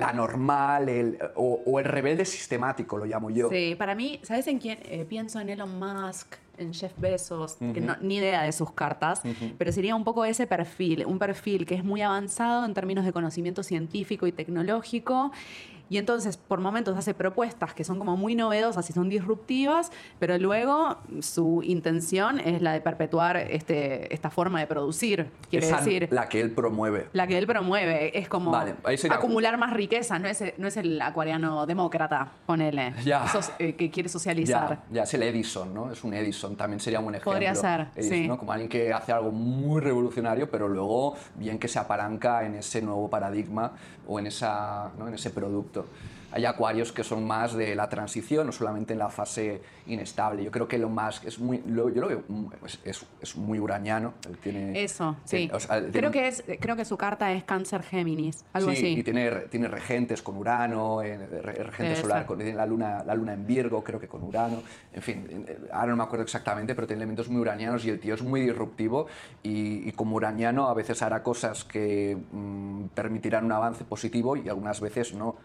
anormal el, o, el rebelde sistemático, lo llamo yo. Sí, para mí, ¿sabes en quién? Eh, pienso en Elon Musk, en Jeff Bezos, que no, ni idea de sus cartas, pero sería un poco ese perfil, un perfil que es muy avanzado en términos de conocimiento científico y tecnológico y entonces por momentos hace propuestas que son como muy novedosas y son disruptivas, pero luego su intención es la de perpetuar este, esta forma de producir. Quiere decir. La que él promueve. La que él promueve. Es como acumular más riqueza, no es, no es el acuariano demócrata, ponele. Ya. Eh, que quiere socializar. Ya, es el Edison, ¿no? Es un Edison, también sería un ejemplo. Podría ser. sí. Como alguien que hace algo muy revolucionario, pero luego bien que se apalanca en ese nuevo paradigma o en, esa, ¿no? en ese producto. Hay acuarios que son más de la transición, no solamente en la fase inestable. Yo creo que lo más, es muy, yo lo veo, es, es, muy uraniano. Tiene, Eso, sí. creo, que es, creo que su carta es cáncer Géminis, algo sí, así. y tiene, tiene regentes con Urano, eh, regente solar, con, tiene la luna, la luna en Virgo, creo que con Urano, en fin, eh, ahora no me acuerdo exactamente, pero tiene elementos muy uranianos y el tío es muy disruptivo y, como uraniano a veces hará cosas que mm, permitirán un avance positivo y algunas veces no.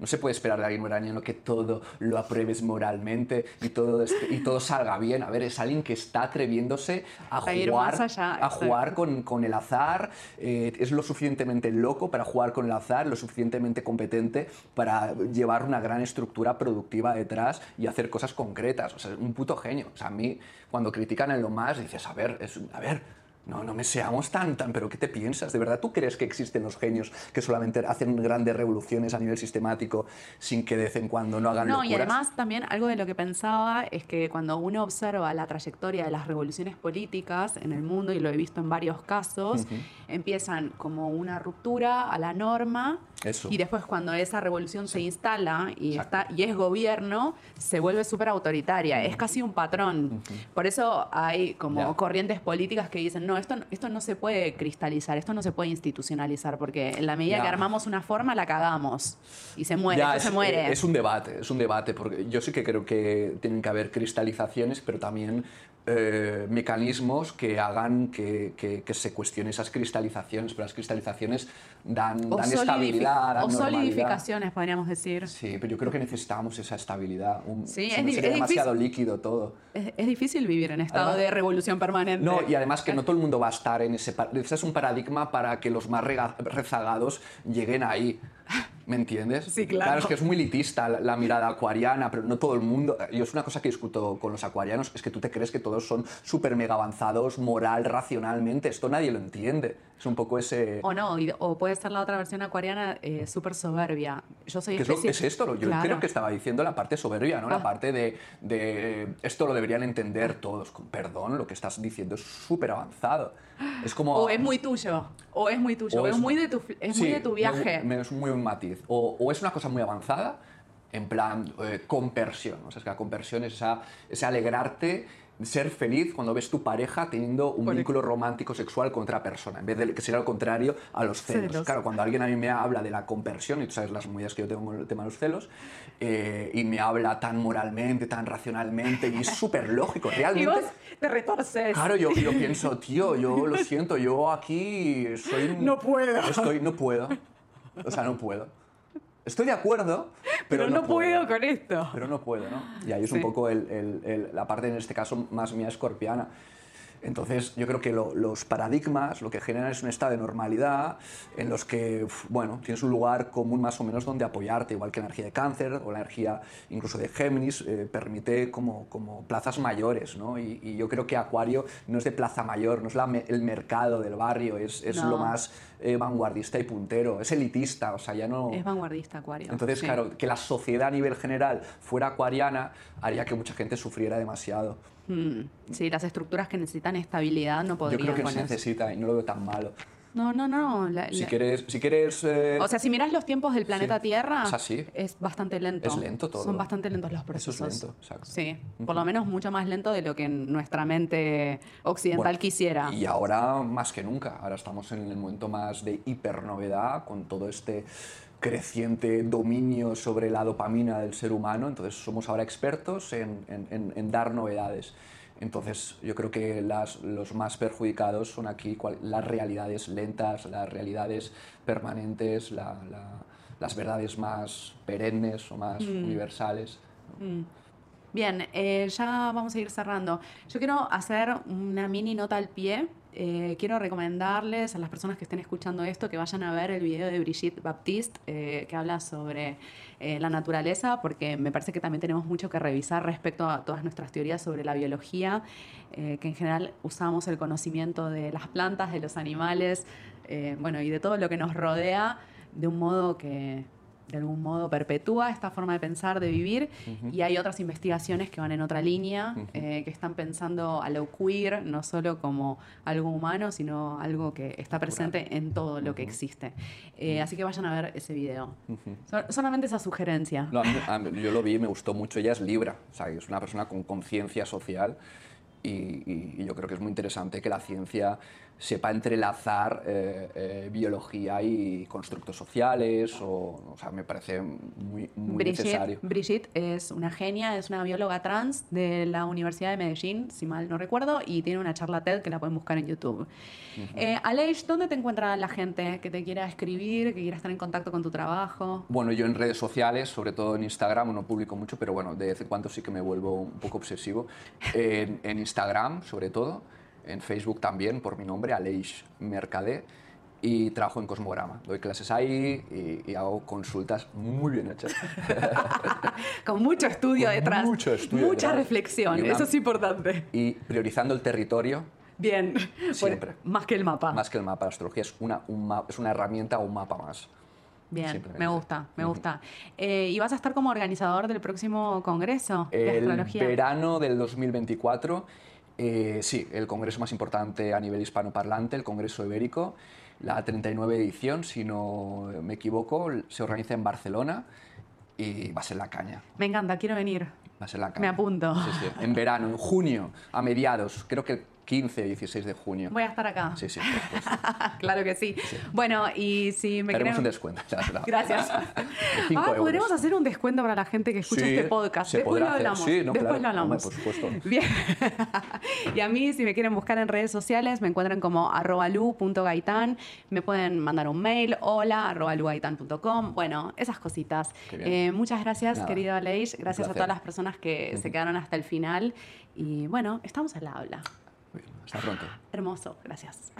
No se puede esperar de alguien uraniano que todo lo apruebes moralmente y todo, y todo salga bien. A ver, es alguien que está atreviéndose a jugar, a jugar con, con, el azar, eh, es lo suficientemente loco para jugar con el azar, lo suficientemente competente para llevar una gran estructura productiva detrás y hacer cosas concretas. O sea, un puto genio. O sea, a mí, cuando critican en lo más, dices, a ver, es, a ver, no, no me seamos tan, tan, pero ¿qué te piensas? ¿De verdad tú crees que existen los genios que solamente hacen grandes revoluciones a nivel sistemático sin que de vez en cuando no hagan no, locuras? Y además también algo de lo que pensaba es que cuando uno observa la trayectoria de las revoluciones políticas en el mundo, y lo he visto en varios casos, empiezan como una ruptura a la norma y después cuando esa revolución se instala y, está, y es gobierno, se vuelve súper autoritaria. Es casi un patrón. Por eso hay como corrientes políticas que dicen, no, esto, esto no se puede cristalizar, esto no se puede institucionalizar, porque en la medida que armamos una forma la cagamos y se muere, es, se muere. Es un debate, es un debate, porque yo sí que creo que tienen que haber cristalizaciones, pero también eh, mecanismos que hagan que, que, se cuestione esas cristalizaciones, pero las cristalizaciones dan, dan estabilidad, dan O solidificaciones, podríamos decir. Sí, pero yo creo que necesitamos esa estabilidad. Un, sí, es, es demasiado líquido todo. Es, difícil vivir en estado de revolución permanente. No, y además que no todo el mundo va a estar en ese... Ese es un paradigma para que los más rezagados lleguen ahí. ¿Me entiendes? Sí, claro. Claro, es que es muy elitista la, mirada acuariana, pero no todo el mundo. Yo es una cosa que discuto con los acuarianos, es que tú te crees que todos son súper mega avanzados moral, racionalmente. Esto nadie lo entiende. Es un poco ese... O no, o puede ser la otra versión acuariana eh, súper soberbia. Yo soy ¿Qué es, es esto? Yo creo que estaba diciendo la parte soberbia, ¿no? La ah. parte de, de, Esto lo deberían entender todos. Perdón, lo que estás diciendo es súper avanzado. Es como... O es muy tuyo, o es muy tuyo, o es, muy, de tu, es muy de tu viaje. es muy un matiz o, es una cosa muy avanzada, en plan eh, conversión. O sea, es que la conversión es ese alegrarte ser feliz cuando ves tu pareja teniendo un vínculo romántico sexual con otra persona, en vez de que sea lo contrario a los celos. Claro, cuando alguien a mí me habla de la conversión, y tú sabes las movidas que yo tengo con el tema de los celos, eh, y me habla tan moralmente, tan racionalmente, y es súper lógico, realmente. Y vos te retorces. Claro, yo, yo pienso, tío, yo lo siento, yo aquí soy... No puedo. Estoy, no puedo. O sea, no puedo. Estoy de acuerdo, pero, no, puedo. con esto. Pero no puedo, ¿no? Y ahí es un poco la parte, en este caso, más mía escorpiana. Entonces, yo creo que los paradigmas lo que generan es un estado de normalidad en los que, bueno, tienes un lugar común más o menos donde apoyarte, igual que la energía de cáncer o la energía incluso de Géminis, eh, permite como, como plazas mayores, ¿no? Y, yo creo que Acuario no es de plaza mayor, no es el mercado del barrio, es, es lo más eh, vanguardista y puntero, es elitista, o sea, ya no... Es vanguardista Acuario. Entonces, claro, que la sociedad a nivel general fuera acuariana haría que mucha gente sufriera demasiado. Mm, sí, las estructuras que necesitan estabilidad no podrían Yo creo que se necesita y no lo veo tan malo. No, no, no. si quieres... Si quieres eh, O sea, si miras los tiempos del planeta Tierra, es, es bastante lento. Es lento todo. Son bastante lentos los procesos. Eso es lento, exacto. Sí, por lo menos mucho más lento de lo que nuestra mente occidental quisiera. Y ahora más que nunca. Ahora estamos en el momento más de hipernovedad con todo este creciente dominio sobre la dopamina del ser humano, entonces somos ahora expertos en, en, dar novedades. Entonces yo creo que las, los más perjudicados son aquí las realidades lentas, las realidades permanentes, las verdades más perennes o más mm. universales. Mm. Bien, eh, ya vamos a ir cerrando. Yo quiero hacer una mini nota al pie eh, quiero recomendarles a las personas que estén escuchando esto que vayan a ver el video de Brigitte Baptiste eh, que habla sobre eh, la naturaleza, porque me parece que también tenemos mucho que revisar respecto a todas nuestras teorías sobre la biología, que en general usamos el conocimiento de las plantas, de los animales, bueno, y de todo lo que nos rodea de un modo que de algún modo perpetúa esta forma de pensar, de vivir, y hay otras investigaciones que van en otra línea, eh, que están pensando a lo queer, no solo como algo humano, sino algo que está presente en todo lo que existe. Eh, así que vayan a ver ese video. solamente esa sugerencia. yo lo vi y me gustó mucho. Ella es Libra, o sea, es una persona con conciencia social y, yo creo que es muy interesante que la ciencia sepa entrelazar eh, eh, biología y constructos sociales, o, o sea, me parece muy, muy necesario. Brigitte es una genia, es una bióloga trans de la Universidad de Medellín, si mal no recuerdo, y tiene una charla TED que la pueden buscar en YouTube. Uh Aleix, ¿dónde te encuentra la gente que te quiera escribir, que quiera estar en contacto con tu trabajo? Bueno, yo en redes sociales, sobre todo en Instagram, no publico mucho, pero bueno, de vez en cuando sí que me vuelvo un poco obsesivo. en, en Instagram, sobre todo en Facebook también por mi nombre, Aleix Mercadé, y trabajo en Cosmograma. Doy clases ahí y, hago consultas muy bien hechas. Con mucho estudio detrás. Mucho estudio. Mucha reflexión, eso es importante. Y priorizando el territorio. Bien, siempre. más que el mapa. Más que el mapa. La astrología es una, es una herramienta o un mapa más. Bien, me gusta, me gusta. Eh, ¿Y vas a estar como organizador del próximo congreso de el astrología? verano del 2024 eh, sí, el congreso más importante a nivel hispanoparlante, el Congreso Ibérico, la 39 edición, si no me equivoco, se organiza en Barcelona y va a ser la caña. Me encanta, quiero venir. Va a ser la caña. Me apunto. Sí, sí, en verano, en junio, a mediados, creo que 15 y 16 de junio. Voy a estar acá. Sí, sí, claro que sí. Bueno, y si me Haremos un descuento. Gracias. ah, podremos hacer un descuento para la gente que escucha este podcast. Después lo hablamos. Sí, no, Después lo hablamos. por supuesto. Bien. y a mí, si me quieren buscar en redes sociales, me encuentran como arrobalu.gaitán. Me pueden mandar un mail, hola, arrobalugaitan.com. Bueno, esas cositas. Eh, muchas gracias, querido Aleix. Gracias a todas las personas que se quedaron hasta el final. Y bueno, estamos al habla. Hasta pronto. Hermoso, gracias.